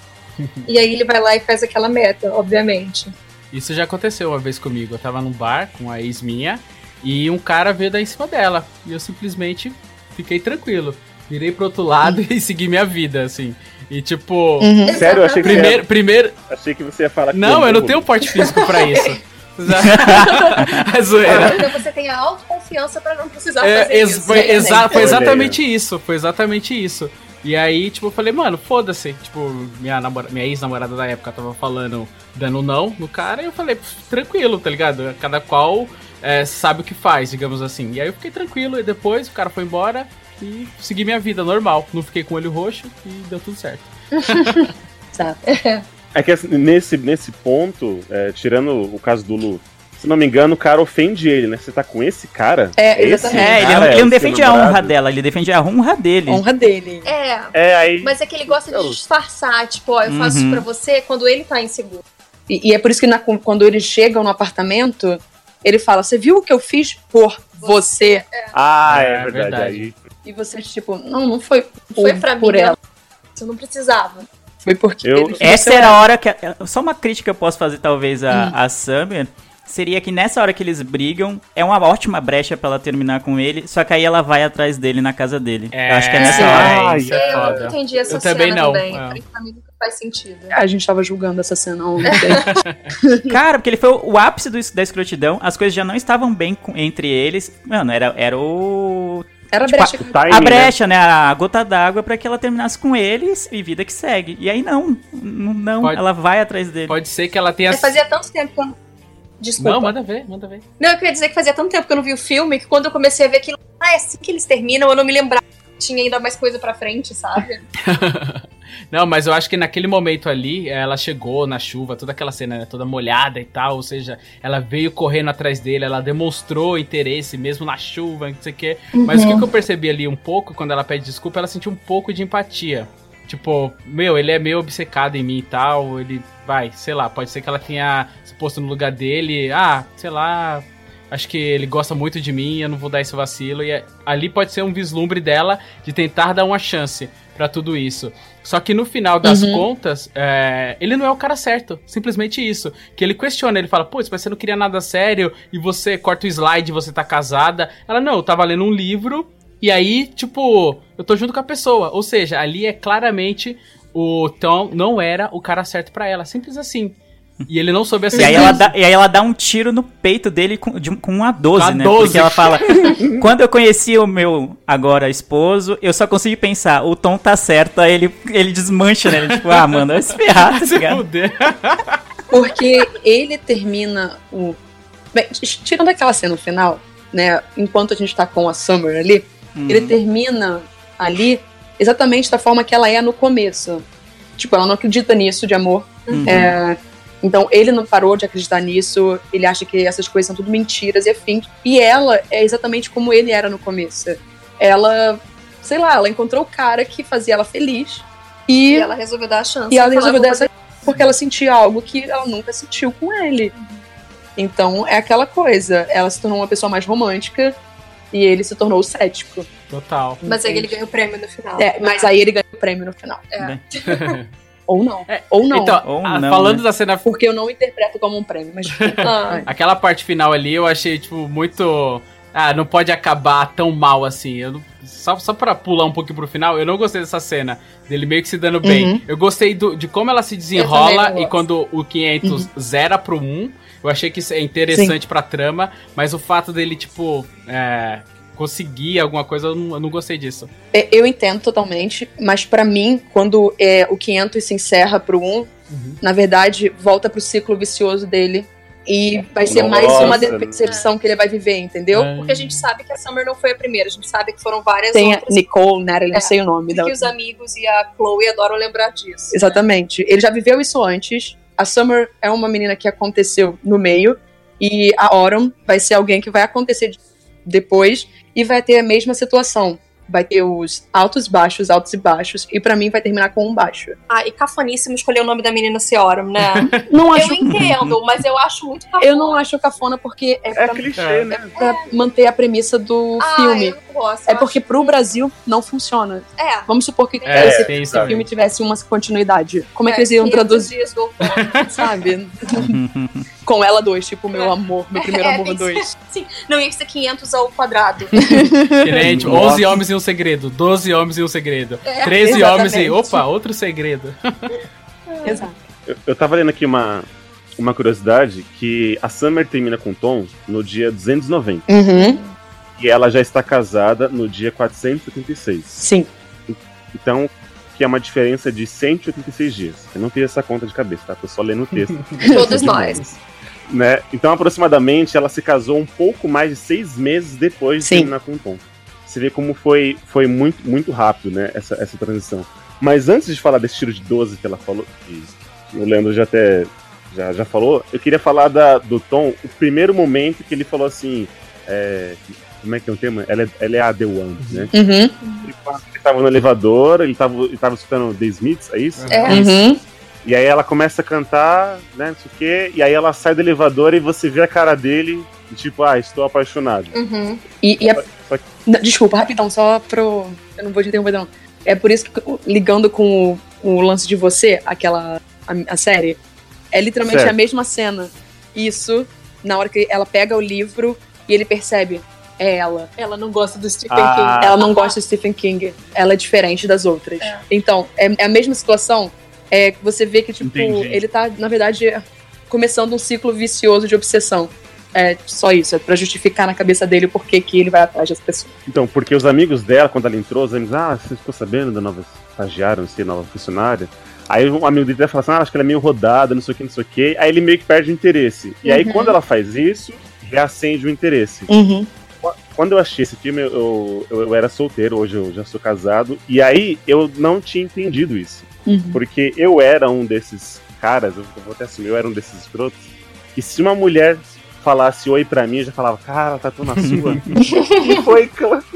E aí ele vai lá e faz aquela meta, obviamente. Isso já aconteceu uma vez comigo. Eu tava num bar com a ex minha e um cara veio dar em cima dela. E eu simplesmente fiquei tranquilo. Virei pro outro lado (laughs) e segui minha vida, assim. E tipo. Uhum. Sério, eu achei que, Primeiro, você ia, primeiro. achei que você ia falar que Não, eu não morro. tenho porte físico pra (laughs) isso. (laughs) é zoeira. Então você tem a autoconfiança pra não precisar É, fazer ex- isso. foi, né? exa- foi Olha exatamente isso. Foi exatamente isso. E aí, tipo, eu falei, mano, foda-se. Tipo, minha, minha ex-namorada da época tava falando, dando não no cara, e eu falei, "Pff, tranquilo, tá ligado? Cada qual é, sabe o que faz, digamos assim. E aí eu fiquei tranquilo, e depois o cara foi embora e segui minha vida normal. Não fiquei com o olho roxo e deu tudo certo. Exato. (laughs) É que nesse, nesse ponto, é, tirando o caso do Lu, se não me engano, o cara ofende ele, né? Você tá com esse cara? É, Esse exatamente. É, ele cara não, ele não o seu defende a honra dela, ele defende a honra dele. honra dele. É, É, aí. mas é que ele gosta de disfarçar, tipo, ó, eu faço Uhum. isso pra você quando ele tá inseguro. E, e é por isso que na- quando eles chegam no apartamento, ele fala: Você viu o que eu fiz por você? Ah, é, É, verdade. verdade. Aí, E você, tipo, não, não foi por, Foi pra mim, por ela. Você não precisava. Foi porque Eu- ele Essa você era a hora que. a- Só uma crítica que eu posso fazer, talvez, a, Hum. a Summer. Seria que nessa hora que eles brigam, é uma ótima brecha pra ela terminar com ele, só que aí ela vai atrás dele na casa dele. eu acho que é nessa sim, hora. é, isso é eu não foda. entendi essa Eu cena também não, também. é. Pra mim nunca faz sentido. A gente tava julgando essa cena ontem. (laughs) Cara, porque ele foi o ápice do, da escrotidão, as coisas já não estavam bem com- entre eles. Mano, era, era o. Era a Tipo, brecha. o timing, a né? brecha, né? A gota d'água pra que ela terminasse com eles e vida que segue. E aí não, não, Pode- ela vai atrás dele. Pode ser que ela tenha. Fazia tanto tempo que eu. Desculpa. Não, Não, manda ver, manda ver. eu queria dizer que fazia tanto tempo que eu não vi o filme que quando eu comecei a ver aquilo, ah, é assim que eles terminam, eu não me lembrava que tinha ainda mais coisa pra frente, sabe? (laughs) Não, mas eu acho que naquele momento ali, ela chegou na chuva, toda aquela cena né, toda molhada e tal, ou seja, ela veio correndo atrás dele, ela demonstrou interesse mesmo na chuva, não sei o quê. Mas o que que eu percebi ali um pouco, quando ela pede desculpa, ela sentiu um pouco de empatia. Tipo, meu, ele é meio obcecado em mim e tal, ele vai, sei lá, pode ser que ela tenha se posto no lugar dele, ah, sei lá, acho que ele gosta muito de mim, eu não vou dar esse vacilo. E é- ali pode ser um vislumbre dela de tentar dar uma chance pra tudo isso. Só que no final das Uhum. contas, é, ele não é o cara certo. Simplesmente isso. Que ele questiona, ele fala, putz, mas você não queria nada sério e você corta o slide você tá casada. Ela, não, eu tava lendo um livro e aí, tipo, eu tô junto com a pessoa. Ou seja, ali é claramente o Tom não era o cara certo pra ela. Simples assim. E ele não soube E aceitar. aí, ela dá, e aí ela dá um tiro no peito dele com, de, um- com uma 12, Com a né? 12. Porque ela fala, quando eu conheci o meu agora esposo, eu só consegui pensar, o Tom tá certo, aí ele, ele desmancha, né? Ele, tipo, ah, mano, vai se ferrar, tá (laughs) Se ligado? fuder. Porque ele termina o. Bem, tirando aquela cena no final, né? Enquanto a gente tá com a Summer ali, Uhum. ele termina ali exatamente da forma que ela é no começo. Tipo, ela não acredita nisso de amor. Uhum. É, então ele não parou de acreditar nisso, ele acha que essas coisas são tudo mentiras e afim. E ela é exatamente como ele era no começo. Ela, sei lá, ela encontrou o cara que fazia ela feliz e, E ela resolveu dar a chance. e ela resolveu "Vou dessa porque ela sentia algo que ela nunca sentiu com ele. Então é aquela coisa, ela se tornou uma pessoa mais romântica e ele se tornou cético. Total. Mas aí ele ganha o prêmio no final. É, mas aí ele ganha o prêmio no final. É. (laughs) Ou não. É, Ou não. Então, Ou ah, não, falando né? da cena porque eu não interpreto como um prêmio, mas (laughs) Ah, Aquela parte final ali eu achei, tipo, muito. Ah, não pode acabar tão mal assim. Eu não- só, só pra pular um pouquinho pro final, eu não gostei dessa cena. Dele meio que se dando bem. Uhum. Eu gostei do- de como ela se desenrola e quando o 500 zera pro 1. Eu achei que isso é interessante pra trama, mas o fato dele, tipo, é, conseguir alguma coisa, eu não, eu não gostei disso. É, Eu entendo totalmente, mas pra mim, quando é, o 500 se encerra pro 1, na verdade, volta pro ciclo vicioso dele. E vai ser mais uma Nossa. decepção que ele vai viver, entendeu? É. Porque a gente sabe que a Summer não foi a primeira, a gente sabe que foram várias Tem a outras. Nicole, Natalie, É. não sei o nome E da que os amigos e a Chloe adoram lembrar disso. Exatamente. Ele já viveu isso antes. A Summer é uma menina que aconteceu no meio. E a Autumn vai ser alguém que vai acontecer de- depois e vai ter a mesma situação. Vai ter os altos, baixos, altos e baixos. E pra mim vai terminar com um baixo. Ah, e cafoníssimo escolher o nome da menina Seorum, né? (laughs) Não eu acho. entendo, mas eu acho muito cafona. Eu não acho cafona porque é É pra, clichê, né? pra manter a premissa do Ah, filme. eu não gosto. É eu porque pro Brasil não funciona. acho- É. Vamos supor que É, esse, isso esse filme tivesse uma continuidade. Como é que eles iam 500 traduzir, dias (laughs) sabe? (laughs) Com ela dois, tipo, meu amor, meu primeiro (laughs) É, amor que dois. Sim, não ia ser 500 ao quadrado. (laughs) Nossa. 11 homens e um segredo, 12 homens e um segredo, É, 13 homens e. exatamente. Opa, outro segredo. (laughs) Exato. Eu, eu tava lendo aqui uma, uma curiosidade que a Summer termina com o Tom no dia 290. Uhum. E ela já está casada no dia 476. Sim. Então, que é uma diferença de 186 dias. Eu não fiz essa conta de cabeça, tá? Tô só lendo o texto. Todos nós. Né? Então, aproximadamente, ela se casou um pouco mais de seis meses depois de Sim. terminar com o Tom. Você vê como foi, foi muito, muito rápido, né? Essa, essa transição. Mas antes de falar desse tiro de 12 que ela falou, que o Leandro já até já, já falou, eu queria falar da, do Tom, o primeiro momento que ele falou assim. é, como é que é o tema? Ela é, ela é a The One, né? Uhum. Ele, ele tava no elevador, ele tava, ele tava escutando The Smiths, é isso? É. Uhum. E aí ela começa a cantar, né, não sei o quê, e aí ela sai do elevador e você vê a cara dele, e tipo, ah, estou apaixonado. Uhum. E, e a- Só que- Não, Desculpa, rapidão, só pro. Eu não vou te interromper, não. É por isso que, ligando com o, o lance de você, aquela. A, a série, é literalmente Certo. a mesma cena. Isso, na hora que ela pega o livro e ele percebe. É ela. Ela não gosta do Stephen Ah. King. Ela não gosta de Stephen King. Ela é diferente das outras. É. Então, é, é a mesma situação. É você vê que, tipo, Entendi. ele tá, na verdade, começando um ciclo vicioso de obsessão. É só isso, é pra justificar na cabeça dele o porquê que ele vai atrás das pessoas. Então, porque os amigos dela, quando ela entrou, os amigos, ah, você ficou sabendo da nova estagiária, não sei, nova funcionária? Aí um amigo dele fala assim, ah, acho que ela é meio rodada, não sei o que, não sei o que. Aí ele meio que perde o interesse. E aí, Uhum. quando ela faz isso, reacende o interesse. Uhum. Quando eu achei esse filme, eu, eu, eu era solteiro, hoje eu já sou casado. E aí, eu não tinha entendido isso. Uhum. Porque eu era um desses caras, eu vou até assumir, eu era um desses escrotos, que se uma mulher falasse oi pra mim, eu já falava, cara, tá tão na sua. (laughs) e foi,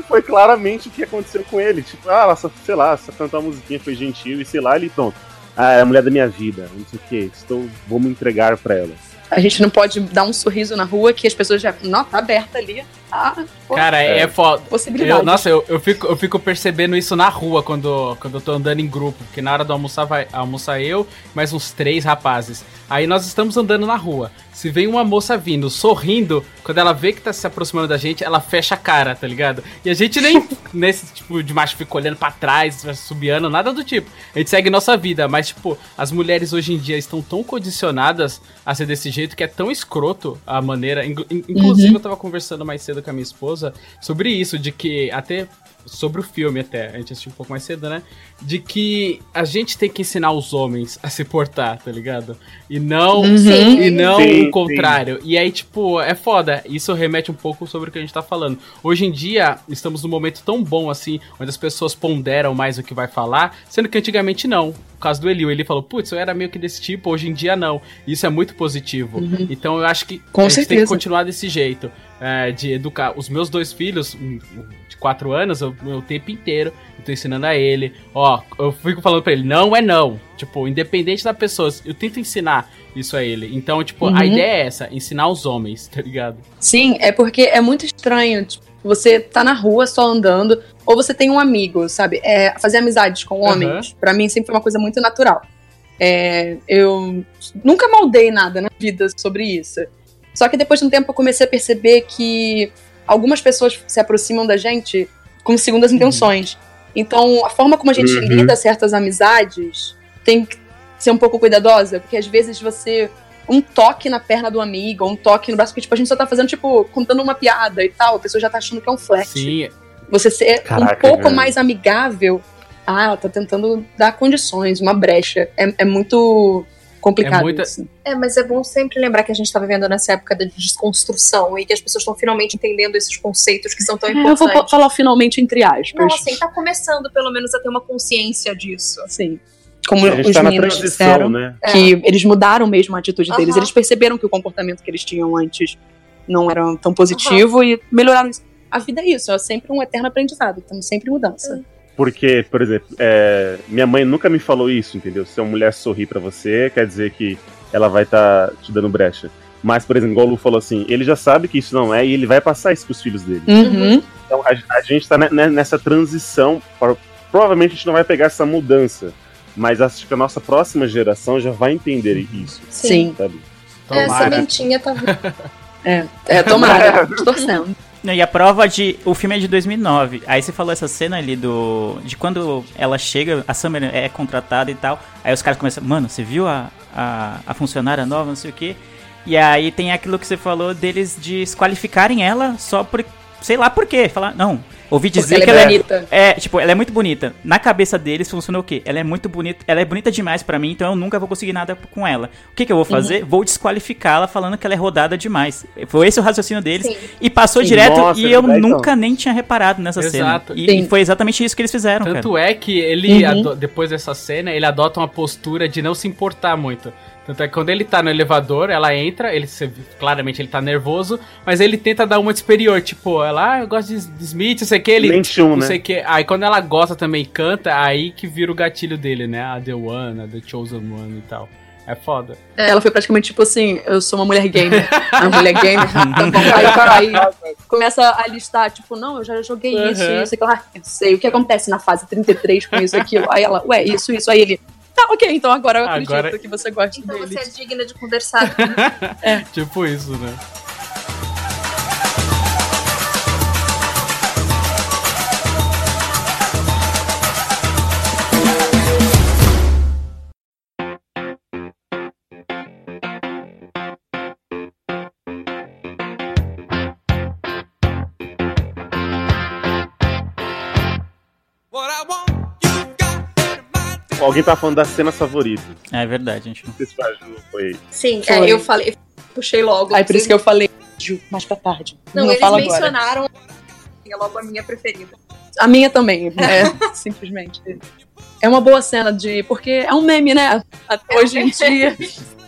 foi claramente o que aconteceu com ele. Tipo, ah, ela só, sei lá, só cantou uma musiquinha, foi gentil, e sei lá, ele pronto. Ah, é a mulher da minha vida, não sei o que, estou, vou me entregar pra ela. A gente não pode dar um sorriso na rua que as pessoas já. Não, tá aberta ali. Ah, Cara, é, É. foda. possibilidade. Eu- nossa, eu, eu, fico, eu fico percebendo isso na rua quando, quando eu tô andando em grupo. Porque na hora do almoçar vai almoçar eu, mais uns três rapazes. Aí nós estamos andando na rua. Se vem uma moça vindo, sorrindo, quando ela vê que tá se aproximando da gente, ela fecha a cara, tá ligado? E a gente nem (laughs) nesse tipo de macho fica olhando pra trás, subiando, nada do tipo. A gente segue nossa vida, mas tipo, as mulheres hoje em dia estão tão condicionadas a ser desse jeito que é tão escroto a maneira. Inclu- in- Inclusive, eu tava conversando mais cedo com a minha esposa sobre isso, de que até. Sobre o filme até, a gente assistiu um pouco mais cedo, né? De que a gente tem que ensinar os homens a se portar, tá ligado? E não, Sim. e não Sim, o contrário. E aí, tipo, é foda. Isso remete um pouco sobre o que a gente tá falando. Hoje em dia, estamos num momento tão bom assim, onde as pessoas ponderam mais o que vai falar, sendo que antigamente não. O caso do Eli, o Eli falou, putz, eu era meio que desse tipo, hoje em dia não. Isso é muito positivo. Então eu acho que Com a gente tem que certeza. continuar desse jeito. É, de educar os meus dois filhos, um, de quatro anos, o tempo inteiro, eu tô ensinando a ele. Ó, eu fico falando pra ele, não é não. Tipo, independente da pessoa, eu tento ensinar isso a ele. Então, tipo, Uhum. a ideia é essa, ensinar os homens, tá ligado? Sim, é porque é muito estranho. Tipo, você tá na rua só andando, ou você tem um amigo, sabe? É, fazer amizades com homens, pra mim sempre foi uma coisa muito natural. É, eu nunca moldei nada na vida sobre isso. Só que depois de um tempo eu comecei a perceber que algumas pessoas se aproximam da gente com segundas intenções. Então, a forma como a gente Uhum. lida certas amizades tem que ser um pouco cuidadosa, porque às vezes você. Um toque na perna do amigo, ou um toque no braço, porque tipo, a gente só tá fazendo, tipo, contando uma piada e tal, a pessoa já tá achando que é um flash. Sim, Você ser Caraca, um pouco velho. mais amigável. Ah, ela tá tentando dar condições, uma brecha. É, é muito complicado É muita- isso. É, mas é bom sempre lembrar que a gente tá vivendo nessa época de desconstrução e que as pessoas estão finalmente entendendo esses conceitos que são tão É, eu importantes. vou falar finalmente entre aspas. Não, assim, tá começando pelo menos a ter uma consciência disso. Sim. Como A gente os tá meninos disseram, né? que eles mudaram mesmo a atitude deles. Aham. Eles perceberam que o comportamento que eles tinham antes não era tão positivo e melhoraram isso. A vida é isso, é sempre um eterno aprendizado. Estamos sempre em mudança. Porque, por exemplo, é, minha mãe nunca me falou isso, entendeu? Se uma mulher sorrir pra você, quer dizer que ela vai estar te dando brecha. Mas, por exemplo, igual o Lu falou assim, ele já sabe que isso não é e ele vai passar isso pros filhos dele. Uhum. Então a, a gente tá ne- ne- nessa transição. para- provavelmente a gente não vai pegar essa mudança. Mas acho que a nossa próxima geração já vai entender isso. Sim. Sabe? É, Essa tomara. mentinha tá. (laughs) É, é tomara. (laughs) Torcendo. E a prova de. O filme é de 2009. Aí você falou essa cena ali do. De quando ela chega, a Summer é contratada e tal. Aí os caras começam. Mano, você viu a, a, a funcionária nova, não sei o quê. E aí tem aquilo que você falou deles desqualificarem ela só por. Sei lá por quê. Falar, não. Ouvi Porque dizer ela que é ela bonita. é. É, tipo, ela é muito bonita. Na cabeça deles funciona o quê? Ela é muito bonita. Ela é bonita demais pra mim, então eu nunca vou conseguir nada com ela. O que, que eu vou fazer? Vou desqualificá-la falando que ela é rodada demais. Foi esse o raciocínio deles. Sim. E passou Sim. direto Nossa, e eu é verdade, nunca nem tinha reparado nessa Exato. cena. E, e foi exatamente isso que eles fizeram, cara. Tanto é que ele, Uhum. depois dessa cena, ele adota uma postura de não se importar muito. Tanto é que quando ele tá no elevador, ela entra, ele claramente ele tá nervoso, mas ele tenta dar uma de superior, tipo, ela, ah, eu gosto de, de Smith, não sei o que, ele. Mente um, não né? sei o que. Aí quando ela gosta também e canta, aí que vira o gatilho dele, né? A The One, a The Chosen One e tal. É foda. Ela foi praticamente tipo assim: eu sou uma mulher gamer. A mulher gamer. tá bom. Aí, aí começa a listar, tipo, não, eu já joguei isso, Uhum. isso, aquilo. Ah, eu sei. O que acontece na fase 33 com isso, aquilo. Aí ela, ué, isso, isso. Aí ele. Tá, ok, então agora eu acredito Agora- que você gosta Então dele. você é digna de conversar. (laughs) Tipo isso, né? Alguém tá falando das cenas favoritas. É verdade, gente. Não sei se foi a Ju, foi. Sim, Foi. é, eu falei, eu puxei logo. Aí por isso que eu falei, Ju, mais pra tarde. Não, Não, eles fala agora. mencionaram é logo a minha preferida. A minha também, (laughs) é, simplesmente. É uma boa cena de. Porque é um meme, né? É Hoje em dia.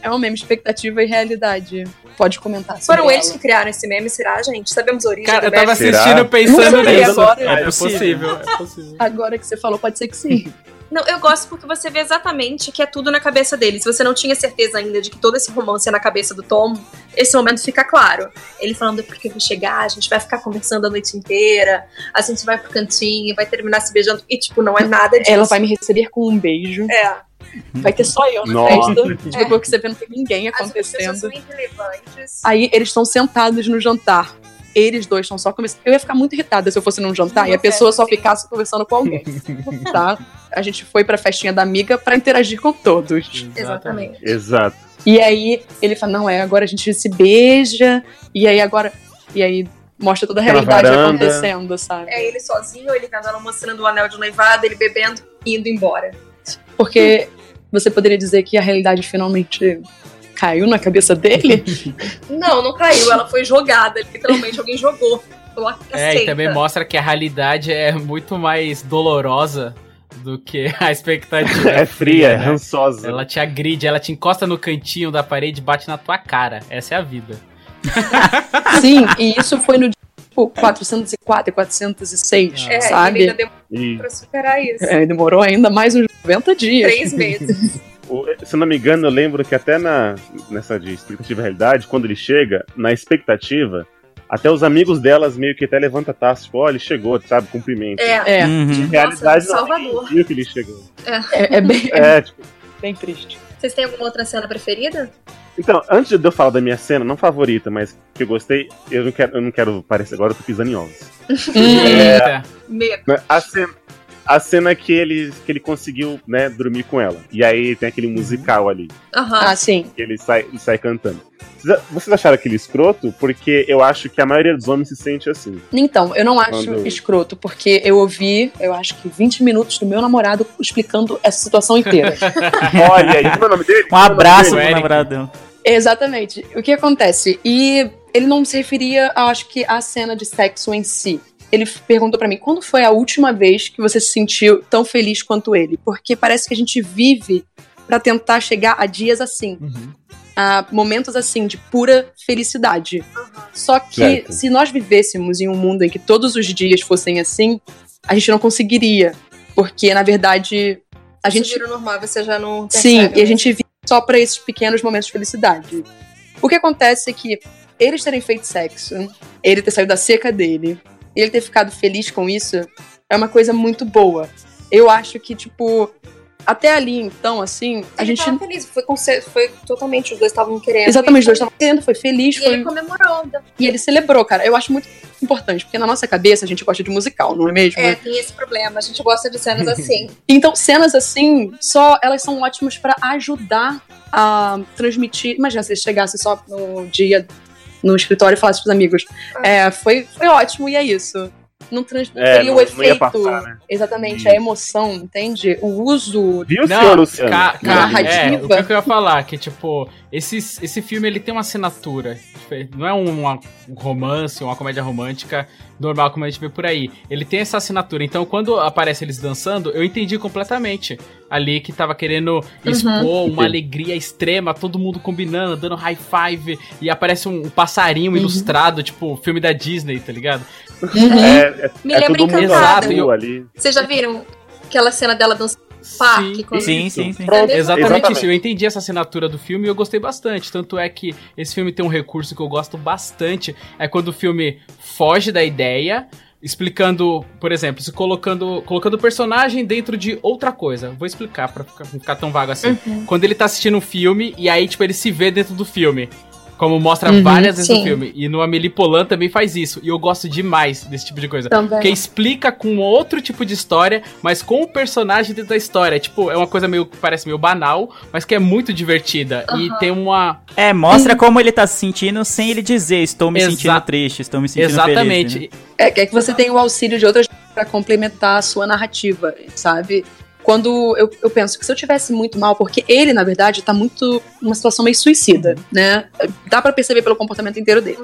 É um meme, expectativa e realidade. Pode comentar sobre Foram ela. eles que criaram esse meme, será, gente? Sabemos a origem Cara, eu tava meme? Será? assistindo pensando nisso. agora- É É possível, é possível. Agora que você falou, pode ser que sim. (laughs) Não, eu gosto porque você vê exatamente que é tudo na cabeça dele. Se você não tinha certeza ainda de que todo esse romance é na cabeça do Tom, esse momento fica claro. Ele falando, é porque eu vou chegar, a gente vai ficar conversando a noite inteira, a gente vai pro cantinho, vai terminar se beijando. E, tipo, não é nada disso. Ela vai me receber com um beijo. É. Vai ter só eu na Nossa. festa. Depois que você vê, não tem ninguém As acontecendo. são irrelevantes. Aí eles estão sentados no jantar. Eles dois estão só conversando. Eu ia ficar muito irritada se eu fosse num jantar e a pessoa só sim. ficasse conversando com alguém. (laughs) tá? A gente foi pra festinha da amiga pra interagir com todos. Exatamente. Exato. E aí ele fala: não, é, agora a gente se beija. E aí agora. E aí mostra toda a Aquela realidade varanda. acontecendo, sabe? É ele sozinho, ele vendo ela mostrando o anel de noivado, ele bebendo e indo embora. Porque você poderia dizer que a realidade finalmente caiu na cabeça dele? (laughs) Não, não caiu, ela foi jogada. Literalmente, alguém jogou. É, e também mostra que a realidade é muito mais dolorosa do que a expectativa. (laughs) É fria, é né? rançosa. Ela te agride, ela te encosta no cantinho da parede e bate na tua cara. Essa é a vida. (laughs) Sim, e isso foi no tipo 404 e 406, É, ele sabe? ainda demorou E, pra superar isso. É, demorou ainda mais uns 90 dias. Três meses. (laughs) se eu não me engano, eu lembro que até na, nessa de expectativa e realidade, quando ele chega, na expectativa, até os amigos delas meio que até levanta a taça, tipo, ó, ele chegou, sabe, cumprimento. É. É, Uhum. Realidade Nossa, não, Salvador. ninguém viu que ele chegou. é, é bem. (laughs) É, tipo, bem triste. Vocês têm alguma outra cena preferida? Então, antes de eu falar da minha cena, não favorita, mas que eu gostei, eu não quero, eu não quero parecer agora, eu tô pisando em ovos. (laughs) Eita. Medo. A cena, a cena que ele, que ele conseguiu, né, dormir com ela. E aí tem aquele musical ali, Aham. Ah, sim. que ele sai, ele sai cantando. Vocês, acharam aquele escroto? Porque eu acho que a maioria dos homens se sente assim. Então, eu não acho Quando- escroto, porque eu ouvi, eu acho que 20 minutos do meu namorado explicando essa situação inteira. (laughs) Olha aí, como é o nome dele? Um abraço O pro Eric. namoradão. Exatamente. O que acontece? E ele não se referia, eu acho que, à cena de sexo em si. Ele perguntou pra mim, quando foi a última vez que você se sentiu tão feliz quanto ele? Porque parece que a gente vive pra tentar chegar a dias assim. Uhum. a momentos assim de pura felicidade. Só que Certo. se nós vivêssemos em um mundo em que todos os dias fossem assim, a gente não conseguiria, porque na verdade a gente vira normal, você já não sim, e a né? gente vive só pra esses pequenos momentos de felicidade. O que acontece é que eles terem feito sexo, ele ter saído da seca dele, ele ter ficado feliz com isso, é uma coisa muito boa. Eu acho que tipo até ali então assim, a Ele gente tava feliz, foi, foi totalmente, os dois estavam querendo. Exatamente, os dois estavam querendo, foi feliz, E foi... ele comemorou. então. e ele celebrou, cara. Eu acho muito importante, porque na nossa cabeça a gente gosta de musical, não é mesmo? É, tem esse problema, a gente gosta de cenas assim. (laughs) Então, cenas assim, só elas são ótimas pra ajudar a transmitir. Imagina se ele chegasse só no dia no escritório e falasse pros amigos: é, foi, foi ótimo e é isso. Não, trans, não É, teria não- o não efeito. ia passar, né? Exatamente, Isso. a emoção, entende? O uso. Viu, Não, senhor Luciano? ca- ca- Narrativa. É, o que eu ia falar, que tipo, esse, esse filme ele tem uma assinatura. Não é um, uma- um romance, uma comédia romântica normal como a gente vê por aí. Ele tem essa assinatura. Então, quando aparece eles dançando, eu entendi completamente ali que tava querendo expor uma alegria extrema, todo mundo combinando, dando high five, e aparece um passarinho ilustrado, tipo, filme da Disney, tá ligado? É, é, Me é lembra todo mundo ali. Vocês já viram aquela cena dela dançando parque? Sim. Sim, sim, sim. É mesma Exatamente, Exatamente. isso. Eu entendi essa assinatura do filme e eu gostei bastante. Tanto é que esse filme tem um recurso que eu gosto bastante. É quando o filme foge da ideia, explicando, por exemplo, se colocando colocando o personagem dentro de outra coisa. Vou explicar pra ficar, não ficar tão vago assim. Uhum. Quando ele tá assistindo um filme e aí, tipo, ele se vê dentro do filme. Como mostra Uhum, várias vezes sim. no filme. E no Amélie Polan também faz isso. E eu gosto demais desse tipo de coisa. Também. Porque explica com outro tipo de história, mas com o personagem dentro da história. Tipo, é uma coisa meio que parece meio banal, mas que é muito divertida. E tem uma. É, mostra como ele tá se sentindo sem ele dizer, estou me Exa- sentindo triste, estou me sentindo Exatamente. feliz. né? É, que é que você tem o auxílio de outras pra complementar a sua narrativa, sabe? Quando eu, eu penso que se eu tivesse muito mal, porque ele, na verdade, tá muito numa situação meio suicida, né? Dá pra perceber pelo comportamento inteiro dele.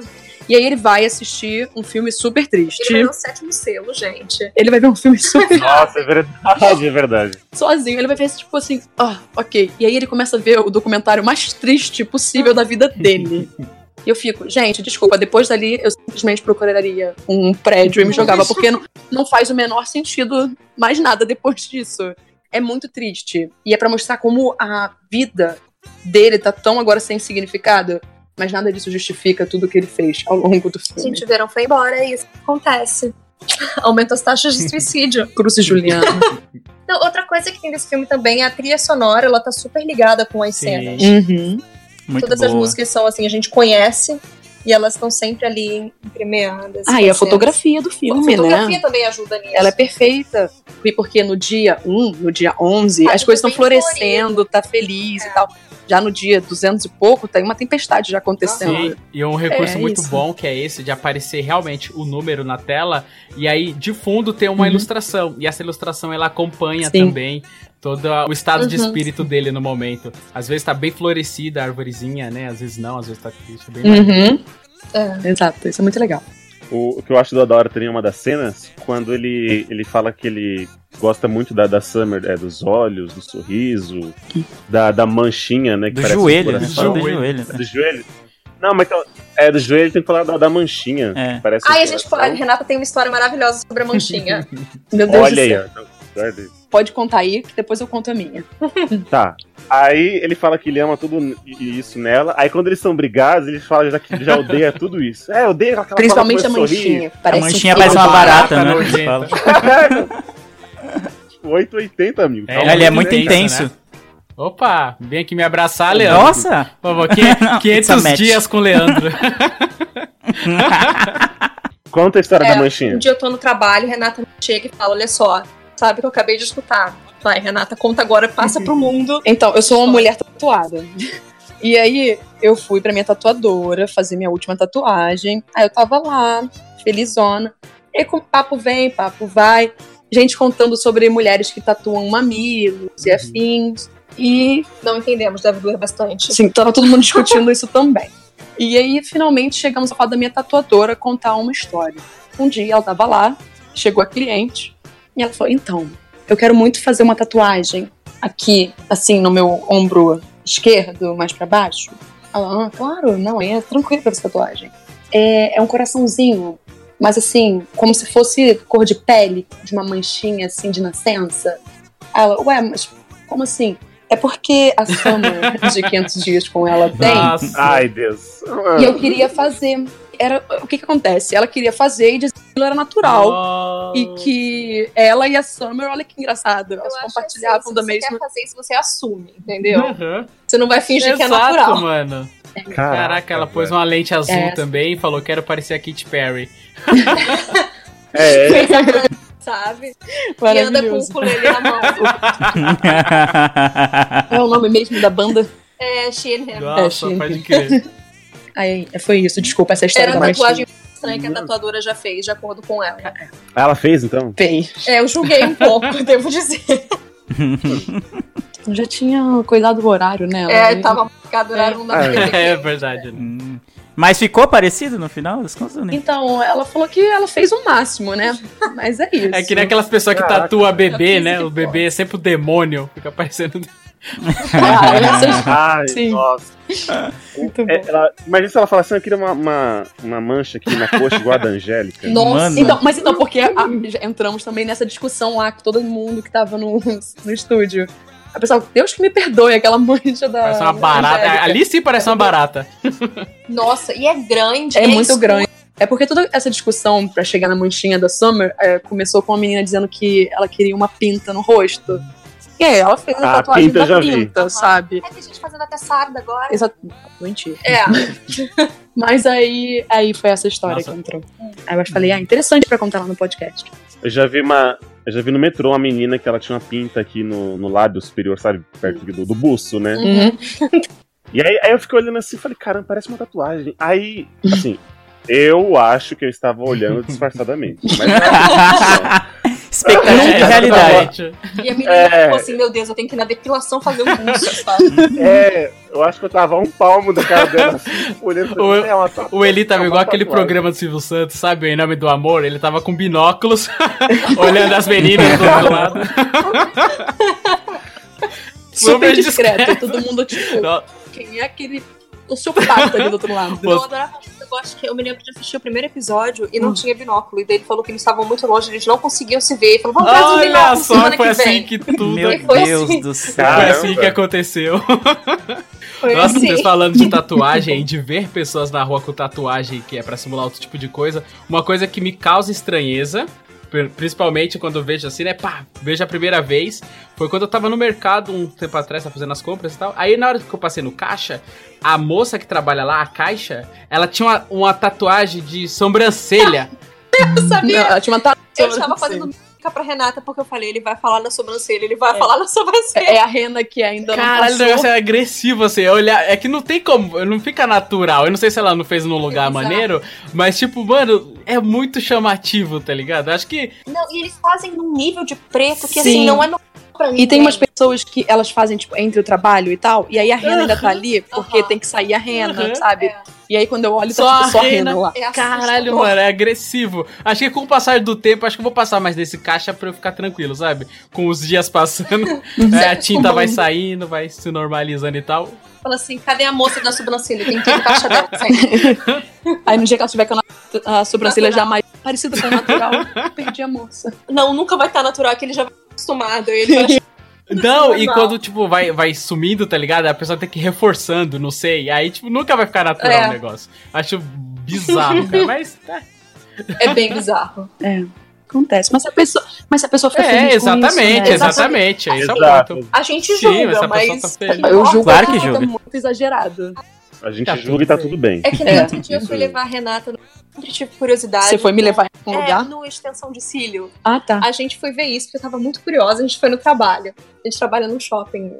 E aí ele vai assistir um filme super triste. Ele ganhou o sétimo selo, gente. Ele vai ver um filme super (laughs) Nossa, é verdade, é verdade. sozinho. Ele vai ver tipo assim, ah, ok. E aí ele começa a ver o documentário mais triste possível da vida dele. E eu fico, gente, desculpa, depois dali eu simplesmente procuraria um prédio e me jogava, porque não, não faz o menor sentido mais nada depois disso. É muito triste. E é pra mostrar como a vida dele tá tão agora sem significado, mas nada disso justifica tudo que ele fez ao longo do filme. Gente, o verão foi embora, é isso que acontece. (laughs) Aumenta as taxas de suicídio. Cruz e Juliana. (laughs) Não, outra coisa que tem desse filme também é a trilha sonora, ela tá super ligada com as Sim. cenas. uhum. Muito Todas boa. as músicas são assim, a gente conhece e elas estão sempre ali entremeadas. Ah, e a as fotografia do filme, a fotografia né? também ajuda nisso. Ela é perfeita. E porque no dia 1, no dia 11, Ah, as tudo coisas estão florescendo, tá feliz É. e tal. Já no dia 200 e pouco, tem uma tempestade já acontecendo. Sim, e um recurso É muito isso. bom que é esse de aparecer realmente o número na tela e aí de fundo tem uma Uhum. ilustração e essa ilustração ela acompanha Sim. também todo o estado de Uhum. espírito dele no momento. Às vezes tá bem florescida a arvorezinha, né? Às vezes não, às vezes tá triste, bem. Uhum. É. Exato, isso é muito legal. O, o que eu acho da hora também é uma das cenas, quando ele, ele fala que ele gosta muito da, da Summer, é, dos olhos, do sorriso, da, da manchinha, né? Que Do parece joelho, né? coração. Fala do joelho. Do joelho? Não, mas então, é do joelho tem que falar da, da manchinha. É. que Parece um Ai, a gente pode. Renata tem uma história maravilhosa sobre a manchinha. (laughs) Meu Deus Olha do aí, céu. ó. Pode contar aí, que depois eu conto a minha. (laughs) Tá. Aí ele fala que ele ama tudo isso nela. Aí quando eles são brigados, ele fala já que já odeia tudo isso. É, odeia aquela Principalmente a manchinha. A Parece manchinha um parece uma barata, barata né? nojenta. Fala. (laughs) Tipo, 880 mil. É, Ele é muito intenso, intenso. Opa, vem aqui me abraçar, Leandro. (laughs) Nossa! A 500 match. dias com o Leandro. Conta a história da É, manchinha. Um dia eu tô no trabalho, Renata me chega e fala: Olha só, sabe o que eu acabei de escutar? Vai, Renata, conta agora, passa pro mundo. (laughs) Então, eu sou uma mulher tatuada. E aí, eu fui pra minha tatuadora fazer minha última tatuagem. Aí eu tava lá, felizona. E com papo vem, papo vai. Gente contando sobre mulheres que tatuam mamilos e afins. E, Não entendemos, deve doer bastante. assim, tava todo mundo (laughs) discutindo isso também. E aí, finalmente, chegamos ao fato da minha tatuadora contar uma história. Um dia, ela tava lá, chegou a cliente, e ela falou, então, eu quero muito fazer uma tatuagem aqui, assim, no meu ombro esquerdo, mais pra baixo. Ela, ah, claro, não, é tranquilo pra essa tatuagem. É, é um coraçãozinho, mas assim, como se fosse cor de pele, de uma manchinha, assim, de nascença. Ela, ué, mas como assim? É porque a Summer (laughs) de 500 dias com ela tem. Nossa. Ai, Deus. E eu queria fazer. Era, o que que acontece? Ela queria fazer e dizer que aquilo era natural. Oh. E que ela e a Summer, olha que engraçado, elas Eu compartilhavam assim, da se você mesma. quer fazer isso, você assume, entendeu? Uhum. Você não vai fingir que é Exato, natural. mano. Caraca, ela pôs uma lente azul É. também e falou: quero parecer a Katy Perry. (laughs) É, Fez a dança, sabe? E anda com o ukulele na mão. (laughs) É o nome mesmo da banda? É, Sheeran. Nossa, sim. pode crer. Aí, foi isso, desculpa essa história Era da tatuagem estranha que a tatuadora já fez, de acordo com ela. ela fez, então? Fez. É, eu julguei um pouco, (laughs) devo dizer. Eu já tinha cuidado do horário, né? É, Ela- tava marcado o horário, não dá pra ver. É verdade. Hum. Mas ficou parecido no final das contas? nem? Então, ela falou que ela fez o máximo, né? Mas é isso. É que nem aquelas pessoas que tatuam bebê, Eu né? O bebê é sempre o demônio. Fica parecendo. Ah, Ai, Sim. nossa. É, ela, imagina se ela fala assim, eu queria uma, uma, uma mancha aqui na coxa igual a da Angélica. Nossa. Então, mas então, porque a- já entramos também nessa discussão lá com todo mundo que tava no, no estúdio. A pessoa, Deus que me perdoe, aquela mancha da. Parece uma barata. Angélica. Ali sim parece uma barata. Nossa, e é grande. É e muito escuro. grande. É porque toda essa discussão pra chegar na manchinha da Summer é, começou com uma menina dizendo que ela queria uma pinta no rosto. Aí ela fez a Ah, tatuagem pinta da já vi. pinta, sabe? É, tem gente fazendo até sarda agora. Exato. Mentira. É. (laughs) Mas aí, aí foi essa história Nossa. que entrou. Aí eu falei, ah, interessante pra contar lá no podcast. Eu já vi uma. Eu já vi no metrô uma menina que ela tinha uma pinta aqui no, no lábio superior, sabe? Perto do, do buço, né? Uhum. E aí, aí eu fiquei olhando assim e falei, caramba, parece uma tatuagem. Aí, assim, eu acho que eu estava olhando disfarçadamente. Mas (laughs) Expectativa É, e realidade. E a menina É. ficou assim, meu Deus, eu tenho que ir na depilação fazer um buço, sabe? é, eu acho que eu tava um palmo da cara dela, assim, olhando pra O- é uma tatuagem. O Eli tava É igual aquele tatuagem. programa do Silvio Santos, sabe? O Em Nome do Amor. Ele tava com binóculos, (laughs) olhando as meninas do outro lado. Super Super discreto. Todo mundo, tipo, Não, quem é aquele sociopata ali do outro lado? (laughs) Eu adorava esse negócio que eu me lembro de assistir o primeiro episódio e não tinha binóculo. E daí ele falou que eles estavam muito longe, eles não conseguiam se ver. Ele falou, vamos trazer um Olha binóculo só, semana foi que assim vem. que (laughs) tudo Meu foi Deus assim. do céu. Foi assim que aconteceu. (laughs) Foi Nossa, assim. vocês falando de tatuagem e de ver pessoas na rua com tatuagem que é pra simular outro tipo de coisa, uma coisa que me causa estranheza, principalmente quando eu vejo assim, né, pá, vejo a primeira vez, foi quando eu tava no mercado um tempo atrás, tava fazendo as compras e tal. Aí na hora que eu passei no caixa, a moça que trabalha lá, a caixa, ela tinha uma, uma tatuagem de sobrancelha. (laughs) Eu sabia. Não, ela tinha uma tatu- Eu estava fazendo mica pra Renata porque eu falei, ele vai falar na sobrancelha, ele vai falar na sobrancelha. É a rena que ainda Caralho, o não negócio é agressivo, assim. Olhar, é que não tem como, não fica natural. Eu não sei se ela não fez num lugar Exato. maneiro, mas, tipo, mano, é muito chamativo, tá ligado? Acho que. Não, e eles fazem num nível de preto que Sim. assim, não é no pra E tem ninguém. umas pessoas que elas fazem, tipo, entre o trabalho e tal, e aí a rena ainda tá ali, porque Aham. tem que sair a rena, Aham. sabe? É. E aí quando eu olho, Só tá a tipo, só a lá. É Caralho, mano, é agressivo. Acho que com o passar do tempo, acho que eu vou passar mais desse caixa pra eu ficar tranquilo, sabe? Com os dias passando, (laughs) é, a tinta vai saindo, vai se normalizando e tal. Fala assim, cadê a moça da sobrancelha? Tem que no caixa dela. (laughs) Aí no dia que ela tiver com a, a sobrancelha já mais parecida com o natural, eu perdi a moça. Não, nunca vai estar natural, que ele já vai estar acostumado. Ele vai achar Não, e quando, tipo, vai, vai sumindo, tá ligado? A pessoa tem que ir reforçando, não sei. Aí, tipo, nunca vai ficar natural É. o negócio. Acho bizarro, (laughs) cara. Mas, tá. É bem bizarro. É. Acontece. Mas se a pessoa, mas se a pessoa fica É, feliz com exatamente, isso, né? exatamente. Esse é o Exato. ponto. A gente Sim, julga, essa pessoa mas. tá feliz. Eu julgo Claro que fica julga. muito exagerado. A gente Tá julga e tá tudo bem. É que nem É. outro dia eu fui levar a Renata, no- sempre tive curiosidade. Você foi me levar em algum É, lugar? no extensão de cílio. Ah, tá. A gente foi ver isso porque eu tava muito curiosa. A gente foi no trabalho. A gente trabalha num shopping.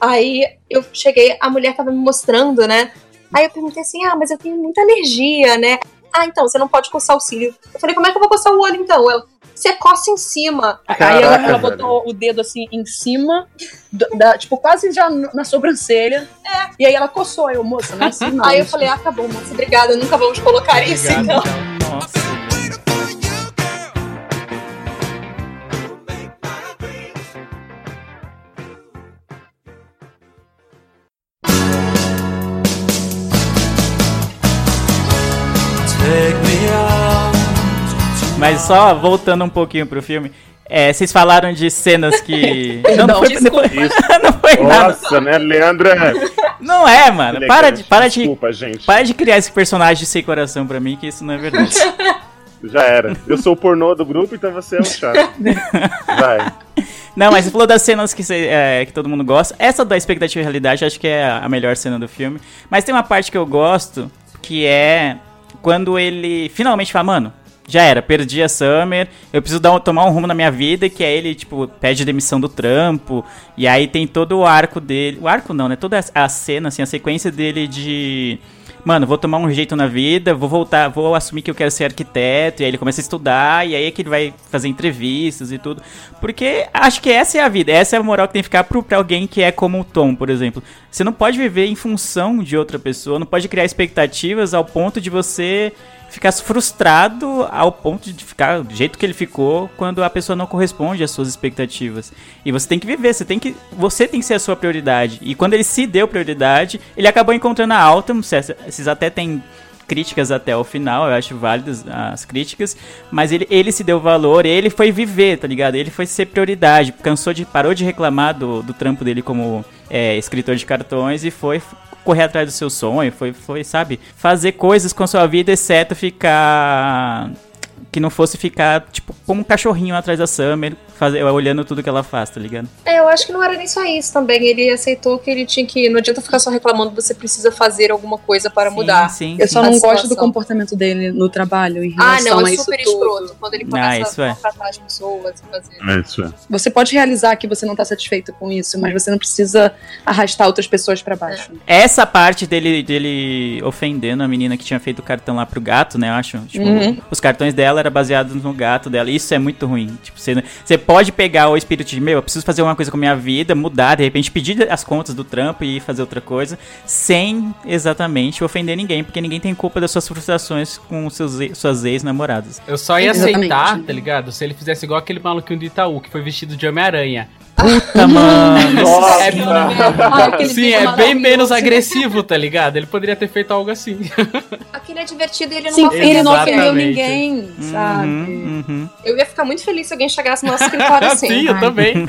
Aí eu cheguei, a mulher tava me mostrando, né? Aí eu perguntei assim: ah, mas eu tenho muita alergia, né? Ah, então, você não pode coçar o cílio. Eu falei: como é que eu vou coçar o olho então? Ela, você coça em cima. Aí Caraca, ela, ela velho. botou o dedo assim em cima, do- da, tipo, quase já na sobrancelha. E aí ela coçou, aí eu, moça, não é assim (laughs) não. Aí eu falei: ah, tá bom, moça, obrigada, nunca vamos colocar isso então. Nossa. Mas só voltando um pouquinho pro filme, é, vocês falaram de cenas que. (laughs) não, Não, foi, desculpa. (laughs) não foi nada. Nossa, né, Leandra? Não é, mano. Para de, para de, Desculpa, gente. para de criar esse personagem sem coração pra mim, que isso não é verdade. Já era. Eu sou o pornô do grupo, então você é o chato. (laughs) Vai. Não, mas você falou das cenas que, cê- é, que todo mundo gosta. Essa da expectativa e realidade, acho que é a melhor cena do filme. Mas tem uma parte que eu gosto, que é quando ele finalmente fala, mano, já era, perdi a Summer, eu preciso dar tomar um rumo na minha vida, que é ele, tipo, pede demissão do trampo, e aí tem todo o arco dele, o arco não, né, toda a cena, assim, a sequência dele de... Mano, vou tomar um jeito na vida, vou voltar, vou assumir que eu quero ser arquiteto, e aí ele começa a estudar, e aí é que ele vai fazer entrevistas e tudo. Porque acho que essa é a vida, essa é a moral que tem que ficar pro, pra alguém que é como o Tom, por exemplo. Você não pode viver em função de outra pessoa, não pode criar expectativas ao ponto de você ficar frustrado ao ponto de ficar do jeito que ele ficou quando a pessoa não corresponde às suas expectativas. E você tem que viver, você tem que você tem que ser a sua prioridade. E quando ele se deu prioridade, ele acabou encontrando a Autumn, vocês até têm críticas até o final, eu acho válidas as críticas, mas ele, ele se deu valor, ele foi viver, tá ligado? Ele foi ser prioridade, cansou de, parou de reclamar do, do trampo dele como é, escritor de cartões e foi correr atrás do seu sonho, foi, foi, sabe, fazer coisas com sua vida, exceto ficar que não fosse ficar, tipo, como um cachorrinho atrás da Summer, fazer, olhando tudo que ela faz, tá ligado? É, eu acho que não era nem só isso também. Ele aceitou que ele tinha que. Não adianta ficar só reclamando, você precisa fazer alguma coisa para mudar. Sim, Eu só A não gosto do comportamento dele no trabalho em Ah, não, é isso super tudo. escroto. Quando ele Ah, começa isso a é. maltratar as pessoas e fazer. É isso, é. Você pode realizar que você não tá satisfeito com isso, mas você não precisa arrastar outras pessoas pra baixo. Essa parte dele, dele ofendendo a menina que tinha feito o cartão lá pro gato, né? Eu acho. Tipo, Uhum. os cartões dela eram baseados no gato dela. Isso é muito ruim. Tipo, você, você pode pegar o espírito de, meu, eu preciso fazer uma coisa com a minha vida, mudar, de repente pedir as contas do trampo e fazer outra coisa, sem exatamente ofender ninguém, porque ninguém tem culpa das suas frustrações com seus, suas ex-namoradas. Eu só ia Exatamente. aceitar, tá ligado? Se ele fizesse igual aquele maluquinho do Itaú, que foi vestido de Homem-Aranha. Puta, mano. Nossa! É, Ah, sim, é bem menos agressivo, tá ligado? Ele poderia ter feito algo assim. (laughs) Aquele é divertido e ele não Sim, ele não ofendeu ninguém, sabe? Uhum, uhum. Eu ia ficar muito feliz se alguém chegasse no nosso escritório assim. sim, eu também.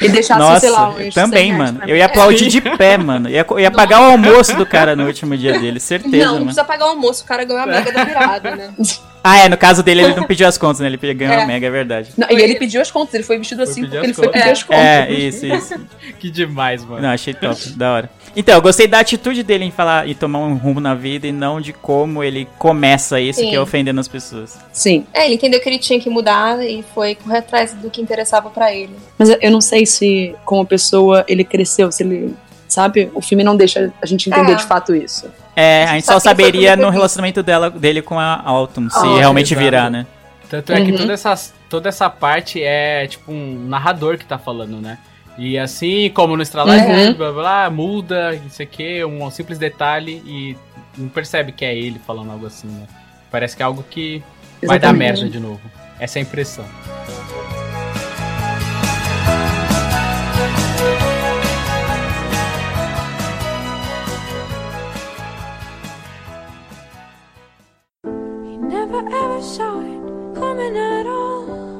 E deixasse, Nossa, sei lá, uns também, 100 reais mano. Eu ia aplaudir de pé, mano. Eu ia, eu ia pagar o almoço do cara no último dia dele, certeza, Não, não mano. precisa pagar o almoço, o cara ganhou a mega da virada, né? (laughs) Ah, é, no caso dele ele não (laughs) pediu as contas, né? Ele ganhou É. a mega, é verdade. Não, e ele pediu as contas, ele foi vestido Foi assim porque ele foi pedir as contas. É, isso, isso. (laughs) que demais, mano. Não, achei top, da hora. Então, eu gostei da atitude dele em falar e tomar um rumo na vida e não de como ele começa isso, Sim. que é ofendendo as pessoas. Sim. É, ele entendeu que ele tinha que mudar e foi correr atrás do que interessava pra ele. Mas eu- eu não sei se, como pessoa, ele cresceu, se ele. Sabe? O filme não deixa a gente entender É. de fato isso. É, a gente só sabe que foi saberia no relacionamento dela, dele com a Autumn, se Ah, realmente exato. virar, né? Tanto é que Uhum. toda essa, toda essa parte é tipo um narrador que tá falando, né? E assim, como no estralar, Uhum. blá, blá, blá, muda, isso aqui, um simples detalhe e não percebe que é ele falando algo assim, né? Parece que é algo que vai dar Exatamente. merda de novo. Essa é a impressão.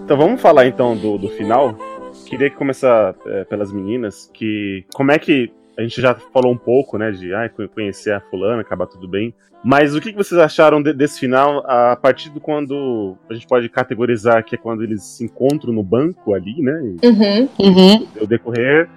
Então vamos falar então do, do final. Queria que começar é, pelas meninas, que como é que a gente já falou um pouco, né, de ah, conhecer a fulana, acabar tudo bem. Mas o que vocês acharam de, desse final a partir do quando a gente pode categorizar que é quando eles se encontram no banco ali, né? Uhum. Uhum. O decorrer.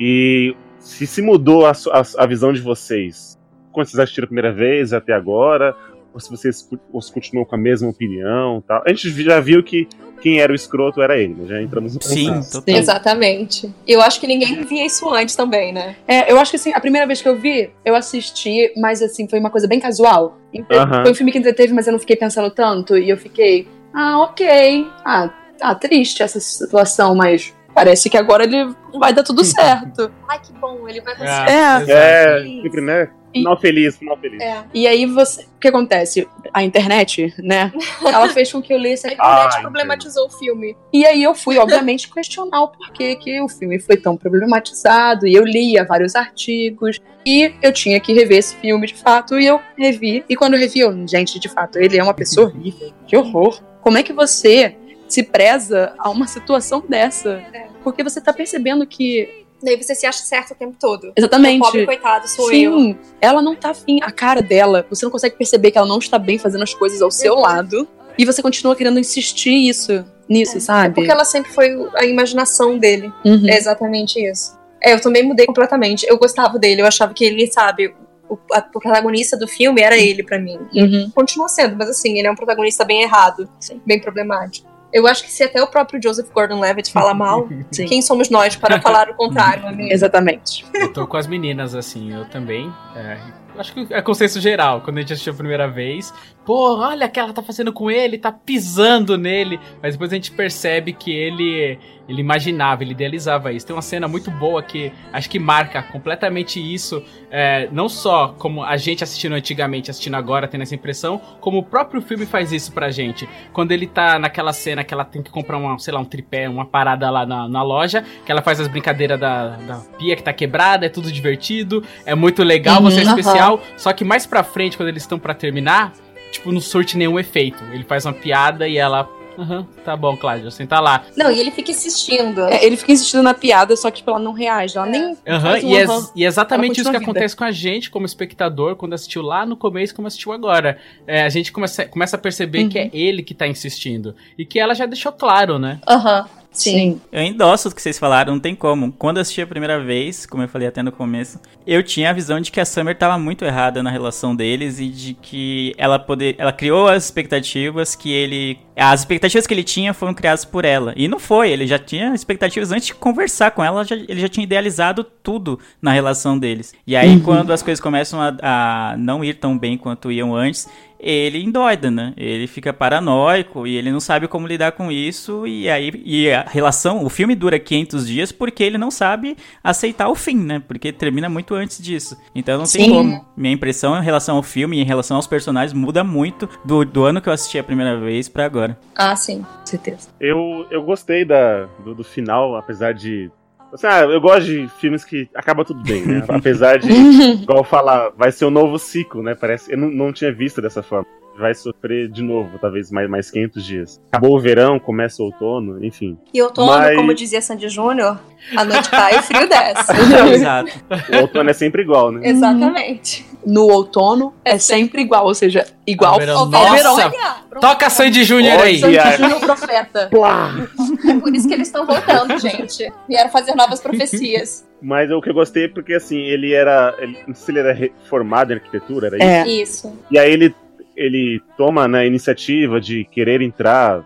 E se se mudou a, a, a visão de vocês quando vocês assistiram a primeira vez até agora, ou se vocês ou se continuam com a mesma opinião tal. A gente já viu que quem era o escroto era ele, né? Já entramos no Sim, total. Exatamente. E eu acho que ninguém via isso antes também, né? É, eu acho que assim, a primeira vez que eu vi, eu assisti, mas assim, foi uma coisa bem casual. Aham. Foi um filme que entreteve, mas eu não fiquei pensando tanto. E eu fiquei, ah, ok. Ah, tá triste essa situação, mas parece que agora ele vai dar tudo (laughs) certo. Ai, que bom, ele vai conseguir. Ah, exato. É, sempre, né? Final feliz, final feliz. É. E aí você. O que acontece? A internet, né? (laughs) Ela fez com que eu lesse A internet Ah, problematizou o filme. E aí eu fui, obviamente, questionar o porquê que o filme foi tão problematizado. E eu lia vários artigos. E eu tinha que rever esse filme de fato. E eu revi. E quando eu revi, eu, gente, de fato, ele é uma pessoa horrível. Que horror. Como é que você se preza a uma situação dessa? Porque você tá percebendo que. Daí você se acha certo o tempo todo. Exatamente. O pobre coitado sou eu. Sim, ela não tá afim. A cara dela, você não consegue perceber que ela não está bem fazendo as coisas ao seu lado. E você continua querendo insistir isso, nisso, sabe? Porque ela sempre foi a imaginação dele. Uhum. É exatamente isso. É, eu também mudei completamente. Eu gostava dele, eu achava que ele, sabe, o, a- o protagonista do filme era ele pra mim. Uhum. continua sendo, mas assim, ele é um protagonista bem errado, bem problemático. Eu acho que se até o próprio Joseph Gordon-Levitt fala (laughs) mal, Sim. quem somos nós para falar o contrário, (laughs) mesmo? Exatamente. Eu tô com as meninas, assim, eu também. é, acho que é consenso geral, quando a gente assistiu a primeira vez. Pô, olha o que ela tá fazendo com ele, tá pisando nele. Mas depois a gente percebe que ele, ele imaginava, ele idealizava isso. Tem uma cena muito boa que acho que marca completamente isso. é, não só como a gente assistindo antigamente, assistindo agora, tendo essa impressão, como o próprio filme faz isso pra gente. Quando ele tá naquela cena que ela tem que comprar uma, sei lá, um tripé, uma parada lá na, na loja, que ela faz as brincadeiras da, da pia que tá quebrada, é tudo divertido, é muito legal, você é Uhum, especial. Só que mais pra frente, quando eles estão pra terminar, tipo, não surte nenhum efeito. Ele faz uma piada e ela. Aham, tá bom, Cláudia, senta lá. Não, e ele fica insistindo. É, ele fica insistindo na piada, só que tipo, ela não reage. Ela nem. Aham, faz um e, é, e é exatamente isso que acontece com a gente como espectador quando assistiu lá no começo como assistiu agora. É, a gente começa, começa a perceber Uhum. que é ele que tá insistindo. E que ela já deixou claro, né? Aham. Sim. Eu endosso o que vocês falaram, não tem como. Quando eu assisti a primeira vez, como eu falei até no começo, eu tinha a visão de que a Summer tava muito errada na relação deles e de que ela poder, ela criou as expectativas que ele, as expectativas que ele tinha foram criadas por ela. E não foi, ele já tinha expectativas antes de conversar com ela, já- ele já tinha idealizado tudo na relação deles. E aí quando as coisas começam a, a não ir tão bem quanto iam antes, ele endoida, né? Ele fica paranoico e ele não sabe como lidar com isso e aí e a relação, o filme dura 500 dias porque ele não sabe aceitar o fim, né? Porque termina muito antes disso. Então não tem Sim. como. Minha impressão em relação ao filme e em relação aos personagens muda muito do, do ano que eu assisti a primeira vez pra agora. Ah, sim. Com certeza. Eu, eu gostei da, do, do final, apesar de. Assim, ah, eu gosto de filmes que acaba tudo bem, né? (laughs) Apesar de, (laughs) igual falar, vai ser um novo ciclo, né? Parece. Eu não, não tinha visto dessa forma. Vai sofrer de novo, talvez mais, mais 500 dias. Acabou o verão, começa o outono, enfim. E outono, Mas- como dizia Sandy Júnior, a noite cai e o frio desce. (laughs) Exato. O outono é sempre igual, né? Exatamente. No outono é sempre igual, ou seja, igual Ao verão. ao Nossa! verão. Olha. Toca Sandy Júnior aí! Santo Júnior profeta. (laughs) É por isso que eles estão voltando, gente. Vieram fazer novas profecias. (laughs) Mas o que eu gostei é porque, assim, ele era. Ele, não sei se ele era formado em arquitetura, era isso? É. Isso. E aí ele, ele toma né, a iniciativa de querer entrar.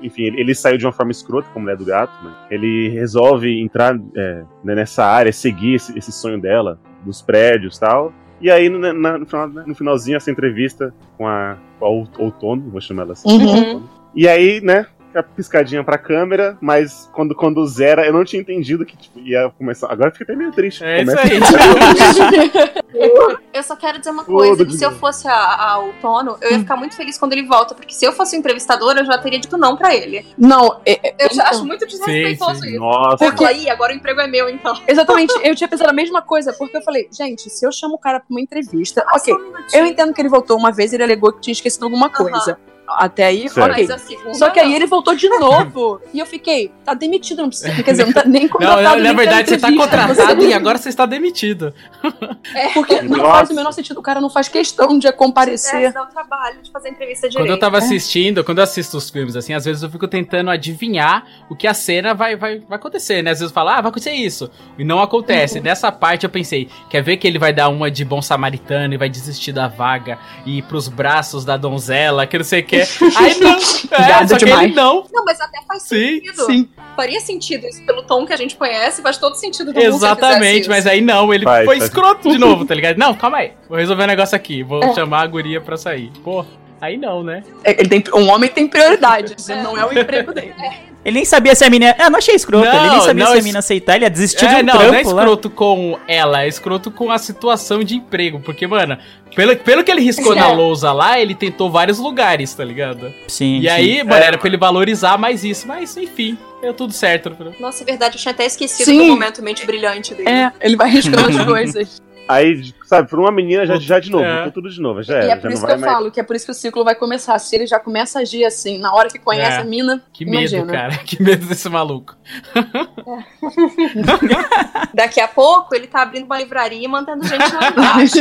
Enfim, ele, ele saiu de uma forma escrota, como é do gato, né? Ele resolve entrar é, né, nessa área, seguir esse, esse sonho dela, dos prédios e tal. E aí, no, na- no, final, no finalzinho, essa entrevista com a, com a Out- Outono, vou chamar ela assim. Uhum. E aí, né, a piscadinha pra câmera, mas quando, quando zera, eu não tinha entendido que tipo, ia começar. Agora eu fiquei até meio triste. É isso Começa- aí. (laughs) Eu só quero dizer uma coisa, que se eu fosse a, a Outono, eu ia ficar muito feliz quando ele volta, porque se eu fosse o entrevistador, eu já teria dito não pra ele. Não, é- é- Eu já então, acho muito desrespeitoso sim. isso. Nossa, Porque aí, agora o emprego é meu, então. (laughs) Exatamente, eu tinha pensado a mesma coisa, porque eu falei, gente, se eu chamo o cara pra uma entrevista, ok, Só um eu entendo que ele voltou uma vez e ele alegou que tinha esquecido alguma coisa. Até aí, Certo. ok. Segunda Só que aí não. ele voltou de novo. e eu fiquei, tá demitido, não precisa. Quer dizer, não tá nem Não, contratado. na, na nem verdade, você tá contratado você- e agora você está demitido. (laughs) Porque não Nossa. faz o menor sentido. O cara não faz questão de É, comparecer. dá o trabalho de fazer entrevista direito. Quando eu tava assistindo, quando eu assisto os filmes, assim, às vezes eu fico tentando adivinhar o que a cena vai, vai, vai acontecer, né? Às vezes eu falo, ah, vai acontecer isso. E não acontece. Nessa parte eu pensei, quer ver que ele vai dar uma de bom samaritano e vai desistir da vaga e ir pros braços da donzela, que não sei o que. (laughs) Aí não. É, só que ele não. Não, mas até faz Sim, sentido. Sim. Faria sentido isso pelo tom que a gente conhece, faz todo sentido do Exatamente, mas aí não, ele Faz, foi escroto de (laughs) novo, tá ligado? Não, calma aí, vou resolver um negócio aqui, vou É. chamar a guria pra sair. Pô, aí não, né? É, Ele tem, um homem tem prioridade. Isso não é o emprego dele. Ele nem sabia se a mina. Ah, não achei escroto. ele nem Não, sabia não, se a es- mina aceitar. Ele ia desistir de É, um não, não é trampo lá. escroto com ela, é escroto com a situação de emprego. Porque, mano, pelo, pelo que ele riscou É. na lousa lá, ele tentou vários lugares, tá ligado? Sim. E sim. aí, mano, era pra ele valorizar mais isso. Mas, enfim, deu tudo certo. Nossa, é verdade, eu tinha até esquecido Sim. do momento mente brilhante dele. É, ele vai riscando (laughs) as coisas. Aí, sabe, pra uma menina já, já de novo, É. tudo de novo, já e era, é por isso que eu mais. falo, que é por isso que o ciclo vai começar. Se ele já começa a agir assim, na hora que conhece É. a mina, Que imagina. medo, cara. (laughs) Que medo desse maluco. (laughs) Daqui a pouco ele tá abrindo uma livraria e mantendo gente lá (laughs) embaixo.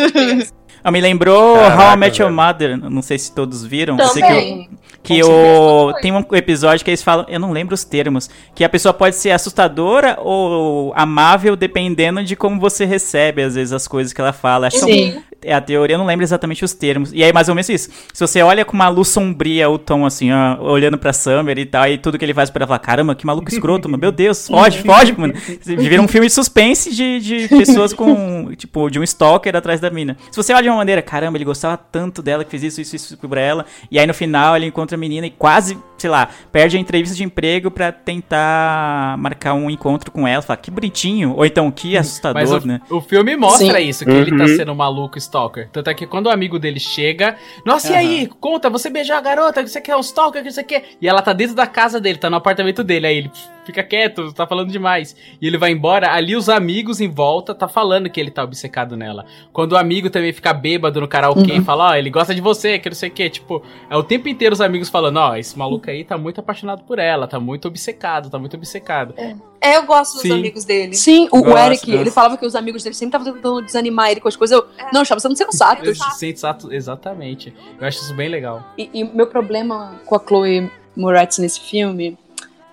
Ah, me lembrou Caraca, How I Met Your. Mother. Não sei se todos viram. Eu sei que, Também. que Com o, certeza. tem um episódio que eles falam, eu não lembro os termos, que a pessoa pode ser assustadora ou amável dependendo de como você recebe, às vezes, as coisas que ela fala. Acho que Sim. é a teoria, eu não lembro exatamente os termos. E aí, mais ou menos isso. Se você olha com uma luz sombria, o tom assim, ó, olhando pra Summer e tal, e tudo que ele faz pra ela, fala, caramba, que maluco escroto, mano. Meu (laughs) Deus, foge, foge, mano. Vira um filme de suspense de, de pessoas com, tipo, de um stalker atrás da mina. Se você olha de uma maneira, caramba, ele gostava tanto dela que fez isso, isso, isso pra ela, e aí no final ele encontra a menina e quase, sei lá, perde a entrevista de emprego pra tentar marcar um encontro com ela. Fala, que bonitinho. Ou então, que assustador, Mas o, né? o filme mostra Sim. isso, que ele tá Uhum. sendo um maluco stalker. Tanto é que quando o amigo dele chega, nossa, e Aham. aí? Conta, você beijou a garota, que você quer um stalker, que você quer. E ela tá dentro da casa dele, tá no apartamento dele. Aí ele "Pff, fica quieto, tá falando demais. E ele vai embora, ali os amigos em volta tá falando que ele tá obcecado nela. Quando o amigo também fica bêbado no karaokê e fala, ó, ele gosta de você, que não sei o que. Tipo, é o tempo inteiro os amigos falando, ó, esse maluco aí tá muito apaixonado por ela, tá muito obcecado, tá muito obcecado. É, eu gosto dos Sim. amigos dele. Sim, o, o Gosto, Eric, gosto. ele falava que os amigos dele sempre estavam tentando desanimar ele com as coisas. Eu, não, estava sendo sensatos. Esse sensato, exatamente. Eu acho isso bem legal. E, e meu problema com a Chloe Moretz nesse filme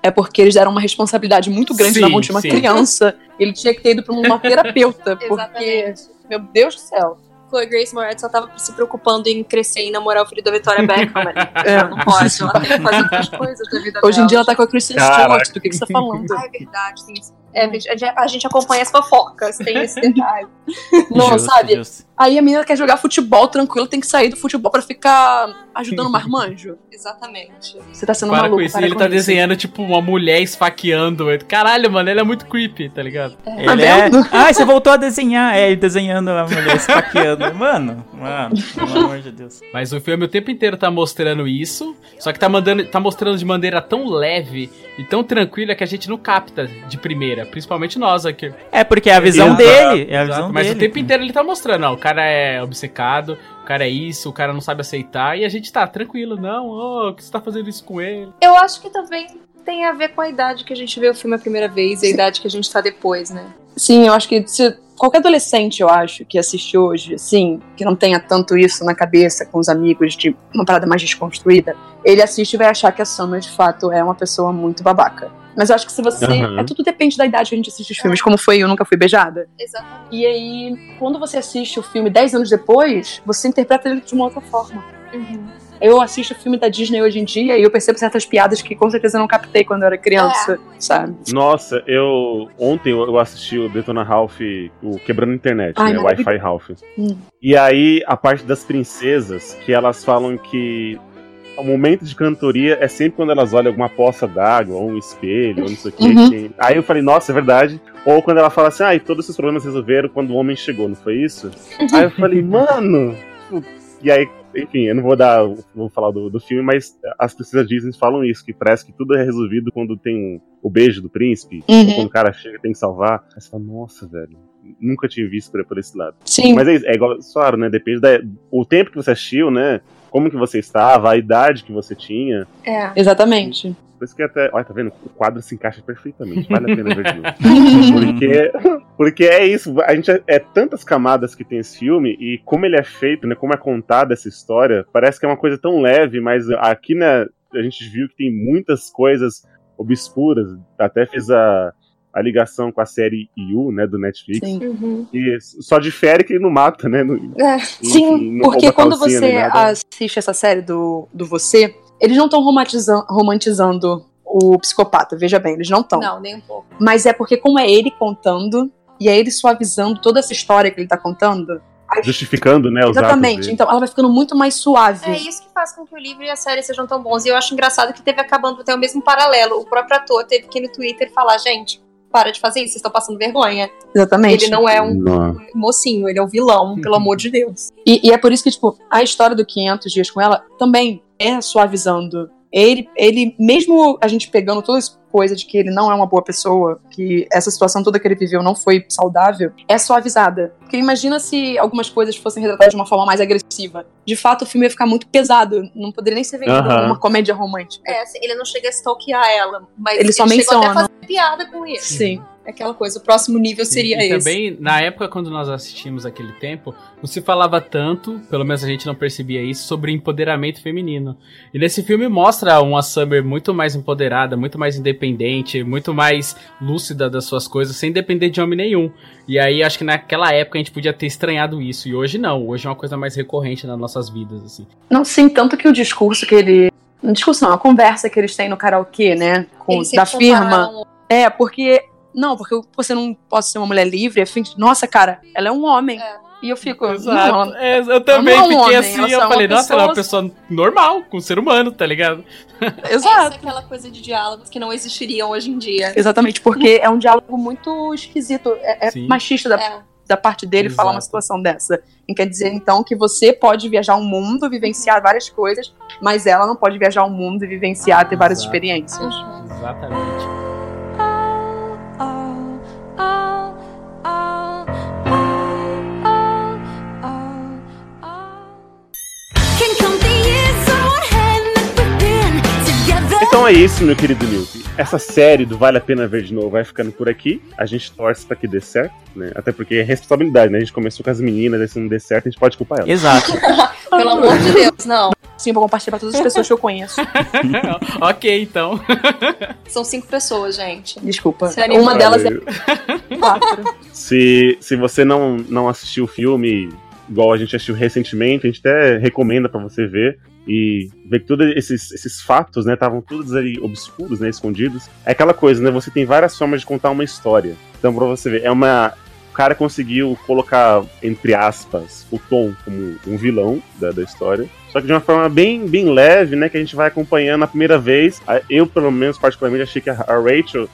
é porque eles deram uma responsabilidade muito grande Sim, na mão de uma sim. criança. Ele tinha que ter ido pra uma (laughs) terapeuta, porque, meu Deus do céu. Chloe Grace Moretz só tava se preocupando em crescer e namorar o filho da Victoria Beckham. (laughs) É. Ela não pode, ela tem que fazer outras (laughs) coisas da vida Hoje em dela. dia ela tá com a Kristen Caraca. Stewart, do que, que você tá falando? Ah, é verdade, sim. É, a gente- a gente acompanha as fofocas, tem esse (laughs) detalhe. Não, Justo, sabe? justo. Aí a menina quer jogar futebol tranquilo, tem que sair do futebol pra ficar ajudando o marmanjo. (laughs) Exatamente. Você tá sendo Para maluco. com isso. para E ele com tá isso. desenhando, tipo, uma mulher esfaqueando. Caralho, mano, ele é muito creepy, tá ligado? Ele é... Ah, você voltou a desenhar. É, ele desenhando a mulher esfaqueando. (laughs) Mano, mano, pelo amor de Deus. Mas o filme o tempo inteiro tá mostrando isso, só que tá, mandando, tá mostrando de maneira tão leve e tão tranquila que a gente não capta de primeira, principalmente nós aqui. É porque é a visão Exato, dele. É a exato. visão Mas dele. o tempo inteiro ele tá mostrando, ó, o cara é obcecado, o cara é isso, o cara não sabe aceitar, e a gente tá tranquilo, não, ô, o que você tá fazendo isso com ele? Eu acho que também tem a ver com a idade que a gente vê o filme a primeira vez e a idade que a gente tá depois, né? Sim, eu acho que se qualquer adolescente, eu acho, que assiste hoje, assim, que não tenha tanto isso na cabeça com os amigos de uma parada mais desconstruída, ele assiste e vai achar que a Summer, de fato, é uma pessoa muito babaca. Mas eu acho que se você. Aham. É, tudo depende da idade que a gente assiste os filmes, como foi Eu Nunca Fui Beijada. Exatamente. E aí, quando você assiste o filme 10 anos depois, você interpreta ele de uma outra forma. Eu assisto o filme da Disney hoje em dia e eu percebo certas piadas que com certeza eu não captei quando eu era criança, sabe? Nossa, eu. Ontem eu assisti o Detona Ralph, o Quebrando a Internet, Ai, né? Wi-Fi Ralph. Hum. E aí, a parte das princesas, que elas falam que o momento de cantoria é sempre quando elas olham alguma poça d'água, ou um espelho, ou não sei o. Uhum. que- Aí eu falei, nossa, é verdade. Ou quando ela fala assim, ah, e todos esses problemas resolveram quando o homem chegou, não foi isso? aí eu falei, mano. E aí, enfim, eu não vou dar, vou falar do, do filme, mas as princesas Disney falam isso, que parece que tudo é resolvido quando tem um- o beijo do príncipe, Uhum. ou quando o cara chega e tem que salvar. Aí você fala, nossa, velho, nunca tinha visto por, por esse lado. Sim. Mas é, isso, é igual, claro, né? Depende da. O tempo que você assistiu, né? Como que você estava, a idade que você tinha. É. Exatamente. Por isso que até. Olha, tá vendo? O quadro se encaixa perfeitamente. Vale a pena ver de novo. (laughs) Porque, porque é isso. A gente é, é tantas camadas que tem esse filme e como ele é feito, né? Como é contada essa história, parece que é uma coisa tão leve, mas aqui, né? A gente viu que tem muitas coisas obscuras. Até fiz a, a ligação com a série You, né? Do Netflix. Sim. Uhum. E só difere que ele não mata, né? No, É. enfim, Sim, porque quando você assiste essa série do, do Você, eles não estão romantizando o psicopata, veja bem, eles não estão. Não, nem um pouco. Mas é porque como é ele contando, e é ele suavizando toda essa história que ele tá contando, Justificando, né? Os atos exatamente, então ela vai ficando muito mais suave. É isso que faz com que o livro e a série sejam tão bons. E eu acho engraçado que teve acabando até o mesmo paralelo. O próprio ator teve que ir no Twitter falar, gente, para de fazer isso, vocês estão passando vergonha. Exatamente. Ele não é um Não. mocinho, ele é um vilão, pelo amor de Deus. E, e é por isso que, tipo, a história do 500 Dias com ela também é suavizando. Ele, ele, mesmo a gente pegando toda essa coisa de que ele não é uma boa pessoa, que essa situação toda que ele viveu não foi saudável, é suavizada. Porque imagina se algumas coisas fossem retratadas de uma forma mais agressiva. De fato, o filme ia ficar muito pesado. Não poderia nem ser vendido como uma comédia romântica. É, assim, ele não chega a stalkear ela, mas Ele só chegou até menciona. a fazer piada com isso. Sim. É aquela coisa, o próximo nível seria e esse. também, na época, quando nós assistimos aquele tempo, não se falava tanto, pelo menos a gente não percebia isso, sobre empoderamento feminino. E nesse filme mostra uma Summer muito mais empoderada, muito mais independente, muito mais lúcida das suas coisas, sem depender de homem nenhum. E aí, acho que naquela época a gente podia ter estranhado isso. E hoje não, hoje é uma coisa mais recorrente nas nossas vidas, assim. Não, sim, tanto que o discurso que ele. Não discurso não, a conversa que eles têm no karaokê, né? Com, Eles da firma. É, porque. Não, porque eu- você não pode ser uma mulher livre. É fim de, Nossa, cara, ela é um homem. É. E eu fico. Exato. É, eu também é um fiquei homem, assim, eu é falei, uma nossa, ela é uma pessoa- normal, com um ser humano, tá ligado? (laughs) Essa é Exato. aquela coisa de diálogos que não existiriam hoje em dia. Exatamente, porque é um diálogo muito esquisito. É, é machista da, É. da parte dele falar uma Exato. situação dessa. E quer dizer, então, que você pode viajar o mundo, vivenciar várias coisas, mas ela não pode viajar o mundo e vivenciar, ter várias Exato. experiências. Exatamente. Então é isso, meu querido Nilton. Essa série do Vale a Pena Ver de Novo vai ficando por aqui. A gente torce pra que dê certo, né? Até porque é responsabilidade, né? A gente começou com as meninas, aí se não der certo, a gente pode culpar elas. Exato. (laughs) Pelo amor de Deus, não. Sim, vou compartilhar pra todas as pessoas que eu conheço. (laughs) ok, então. (laughs) São cinco pessoas, gente. Desculpa. Uma delas é quatro. Se, se você não, não assistiu o filme igual a gente assistiu recentemente, a gente até recomenda pra você ver e ver que todos esses, esses fatos, né, estavam todos ali obscuros, né, escondidos. É aquela coisa, né, você tem várias formas de contar uma história. Então, pra você ver, é uma... O cara conseguiu colocar, entre aspas, o Tom como um vilão da, da história. Só que de uma forma bem, bem leve, né? Que a gente vai acompanhando a primeira vez. Eu, pelo menos, particularmente, achei que a, Rachel,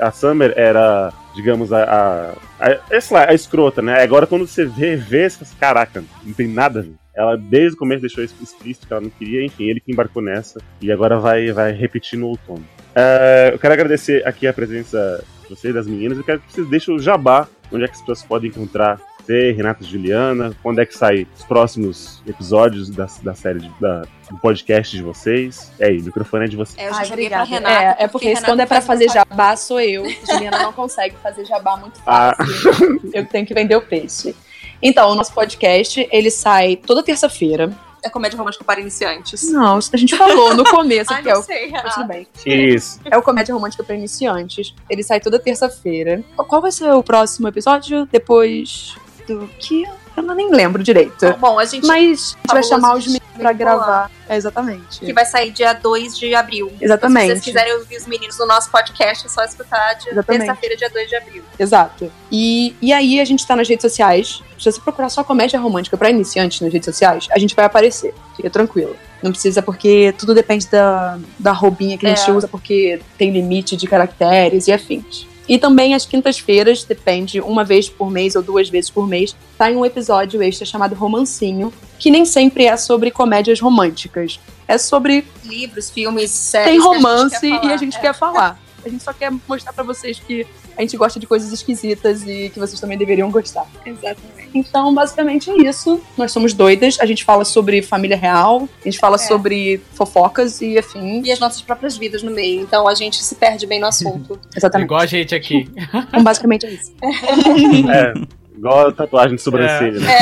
a, Summer, era, digamos, a, a, a, sei lá, a escrota, né? Agora, quando você vê, vê, você fala assim, caraca, não tem nada a ver. Ela, desde o começo, deixou isso explícito que ela não queria. Enfim, ele que embarcou nessa. E agora vai, vai repetir no outono. É, eu quero agradecer aqui a presença de vocês, das meninas. Eu quero que vocês deixem o jabá, onde é que as pessoas podem encontrar você, Renata e Juliana, quando é que sai os próximos episódios da, da série, de- da, do podcast de vocês. É aí, o microfone é de vocês. É, eu já Ai, obrigada. Renata. É, é porque, quando é pra fazer jabá, sou eu. Juliana não consegue fazer jabá muito Ah. fácil. Eu tenho que vender o peixe. Então, o nosso podcast, ele sai toda terça-feira. É comédia romântica para iniciantes. Não, isso a gente falou no começo, (laughs) Ai, que é o sei, Mas tudo bem. Isso. É o Comédia Romântica para Iniciantes. Ele sai toda terça-feira. Qual vai ser o próximo episódio? Depois do que? Eu não nem lembro direito. Bom, a gente Mas a gente vai chamar os meninos pra gravar. É, exatamente. que vai sair dia 2 de abril. Exatamente. Se vocês quiserem ouvir os meninos no nosso podcast, é só escutar dia terça-feira, dia 2 de abril. Exato. E, e aí a gente tá nas redes sociais. Se você procurar só comédia romântica pra iniciantes nas redes sociais, a gente vai aparecer. Fica tranquilo. Não precisa, porque tudo depende da, da roubinha que a gente É. usa, porque tem limite de caracteres e afins. E também às quintas-feiras, depende, uma vez por mês ou duas vezes por mês, sai um episódio extra chamado Romancinho, que nem sempre é sobre comédias românticas. É sobre Livros, filmes, séries. tem a romance falar. e a gente É. quer falar. A gente só quer mostrar pra vocês que a gente gosta de coisas esquisitas e que vocês também deveriam gostar. Exatamente. Então, basicamente é isso. Nós somos doidas, a gente fala sobre família real, a gente fala É. sobre fofocas e afim. E as nossas próprias vidas no meio. Então a gente se perde bem no assunto. (laughs) Exatamente. Igual a gente aqui. (laughs) Então, basicamente é isso. (laughs) É, igual a tatuagem de sobrancelha. né?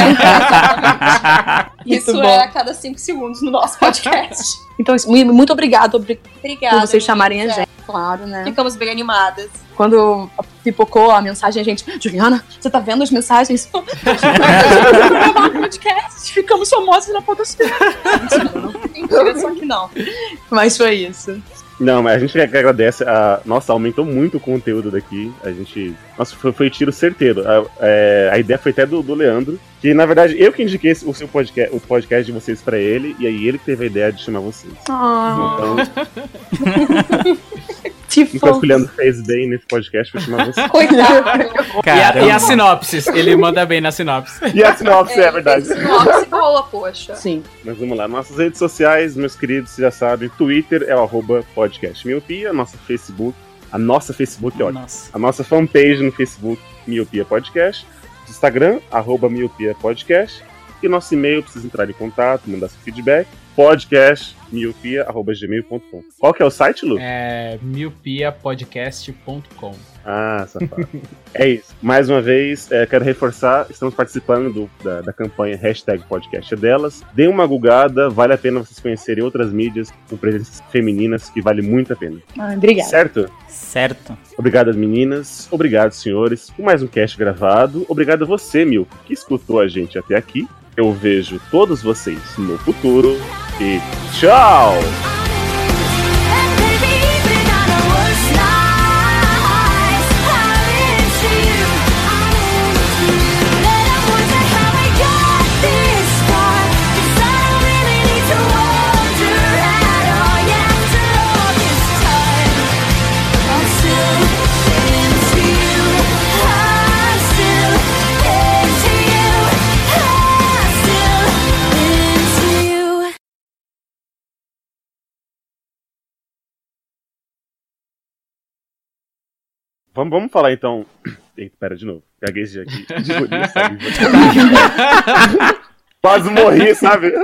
Isso Muito é bom. a cada cinco segundos no nosso podcast. Então, isso, mu- muito obrigado obri- Obrigada. por vocês chamarem a gente, claro, né? Ficamos bem animadas. Quando pipocou a mensagem, a gente, Juliana, você tá vendo as mensagens? Gravar (laughs) podcast, ficamos famosos na podosfera. Mentira, só que não. Mas foi isso. Não, mas a gente agradece. A... Nossa, aumentou muito o conteúdo daqui. A gente. Nossa, foi, foi tiro certeiro. A, é, a ideia foi até do, do Leandro. Que na verdade eu que indiquei o seu podcast, o podcast de vocês pra ele. E aí ele que teve a ideia de chamar vocês. Ah, Então, (laughs) que então fofo. o Leandro fez bem nesse podcast pra chamar vocês. (laughs) Coitado. E a, e sinopse? Ele manda bem na sinopse. E a sinopse, é, verdade. Nossa, boa, poxa. Sim. Mas vamos lá, nossas redes sociais, meus queridos, vocês já sabem, Twitter é o arroba podcast miopia, nossa Facebook, a nossa Facebook é ótima. Nossa. A nossa fanpage no Facebook, Miopia Podcast. Instagram, arroba Miopia Podcast. E nosso e-mail, precisa entrar em contato, mandar seu feedback. Podcastmiopia.gmail.com. Qual que é o site, Lu? É miopiapodcast.com. Ah, safado. (laughs) é isso. Mais uma vez, é, quero reforçar, estamos participando do- da, da campanha hashtag podcast é delas. Dê uma gulgada, vale a pena vocês conhecerem outras mídias com presenças femininas, que vale muito a pena. Ah, obrigada. Certo? Certo. Obrigado, meninas. Obrigado, senhores, por mais um cast gravado. Obrigado a você, Milko, que escutou a gente até aqui. Eu vejo todos vocês no futuro. E tchau! Vamos, vamos falar então. (clears throat) Eita, pera, de novo. Gaguejei aqui. De bonito, sabe? Quase morri, sabe?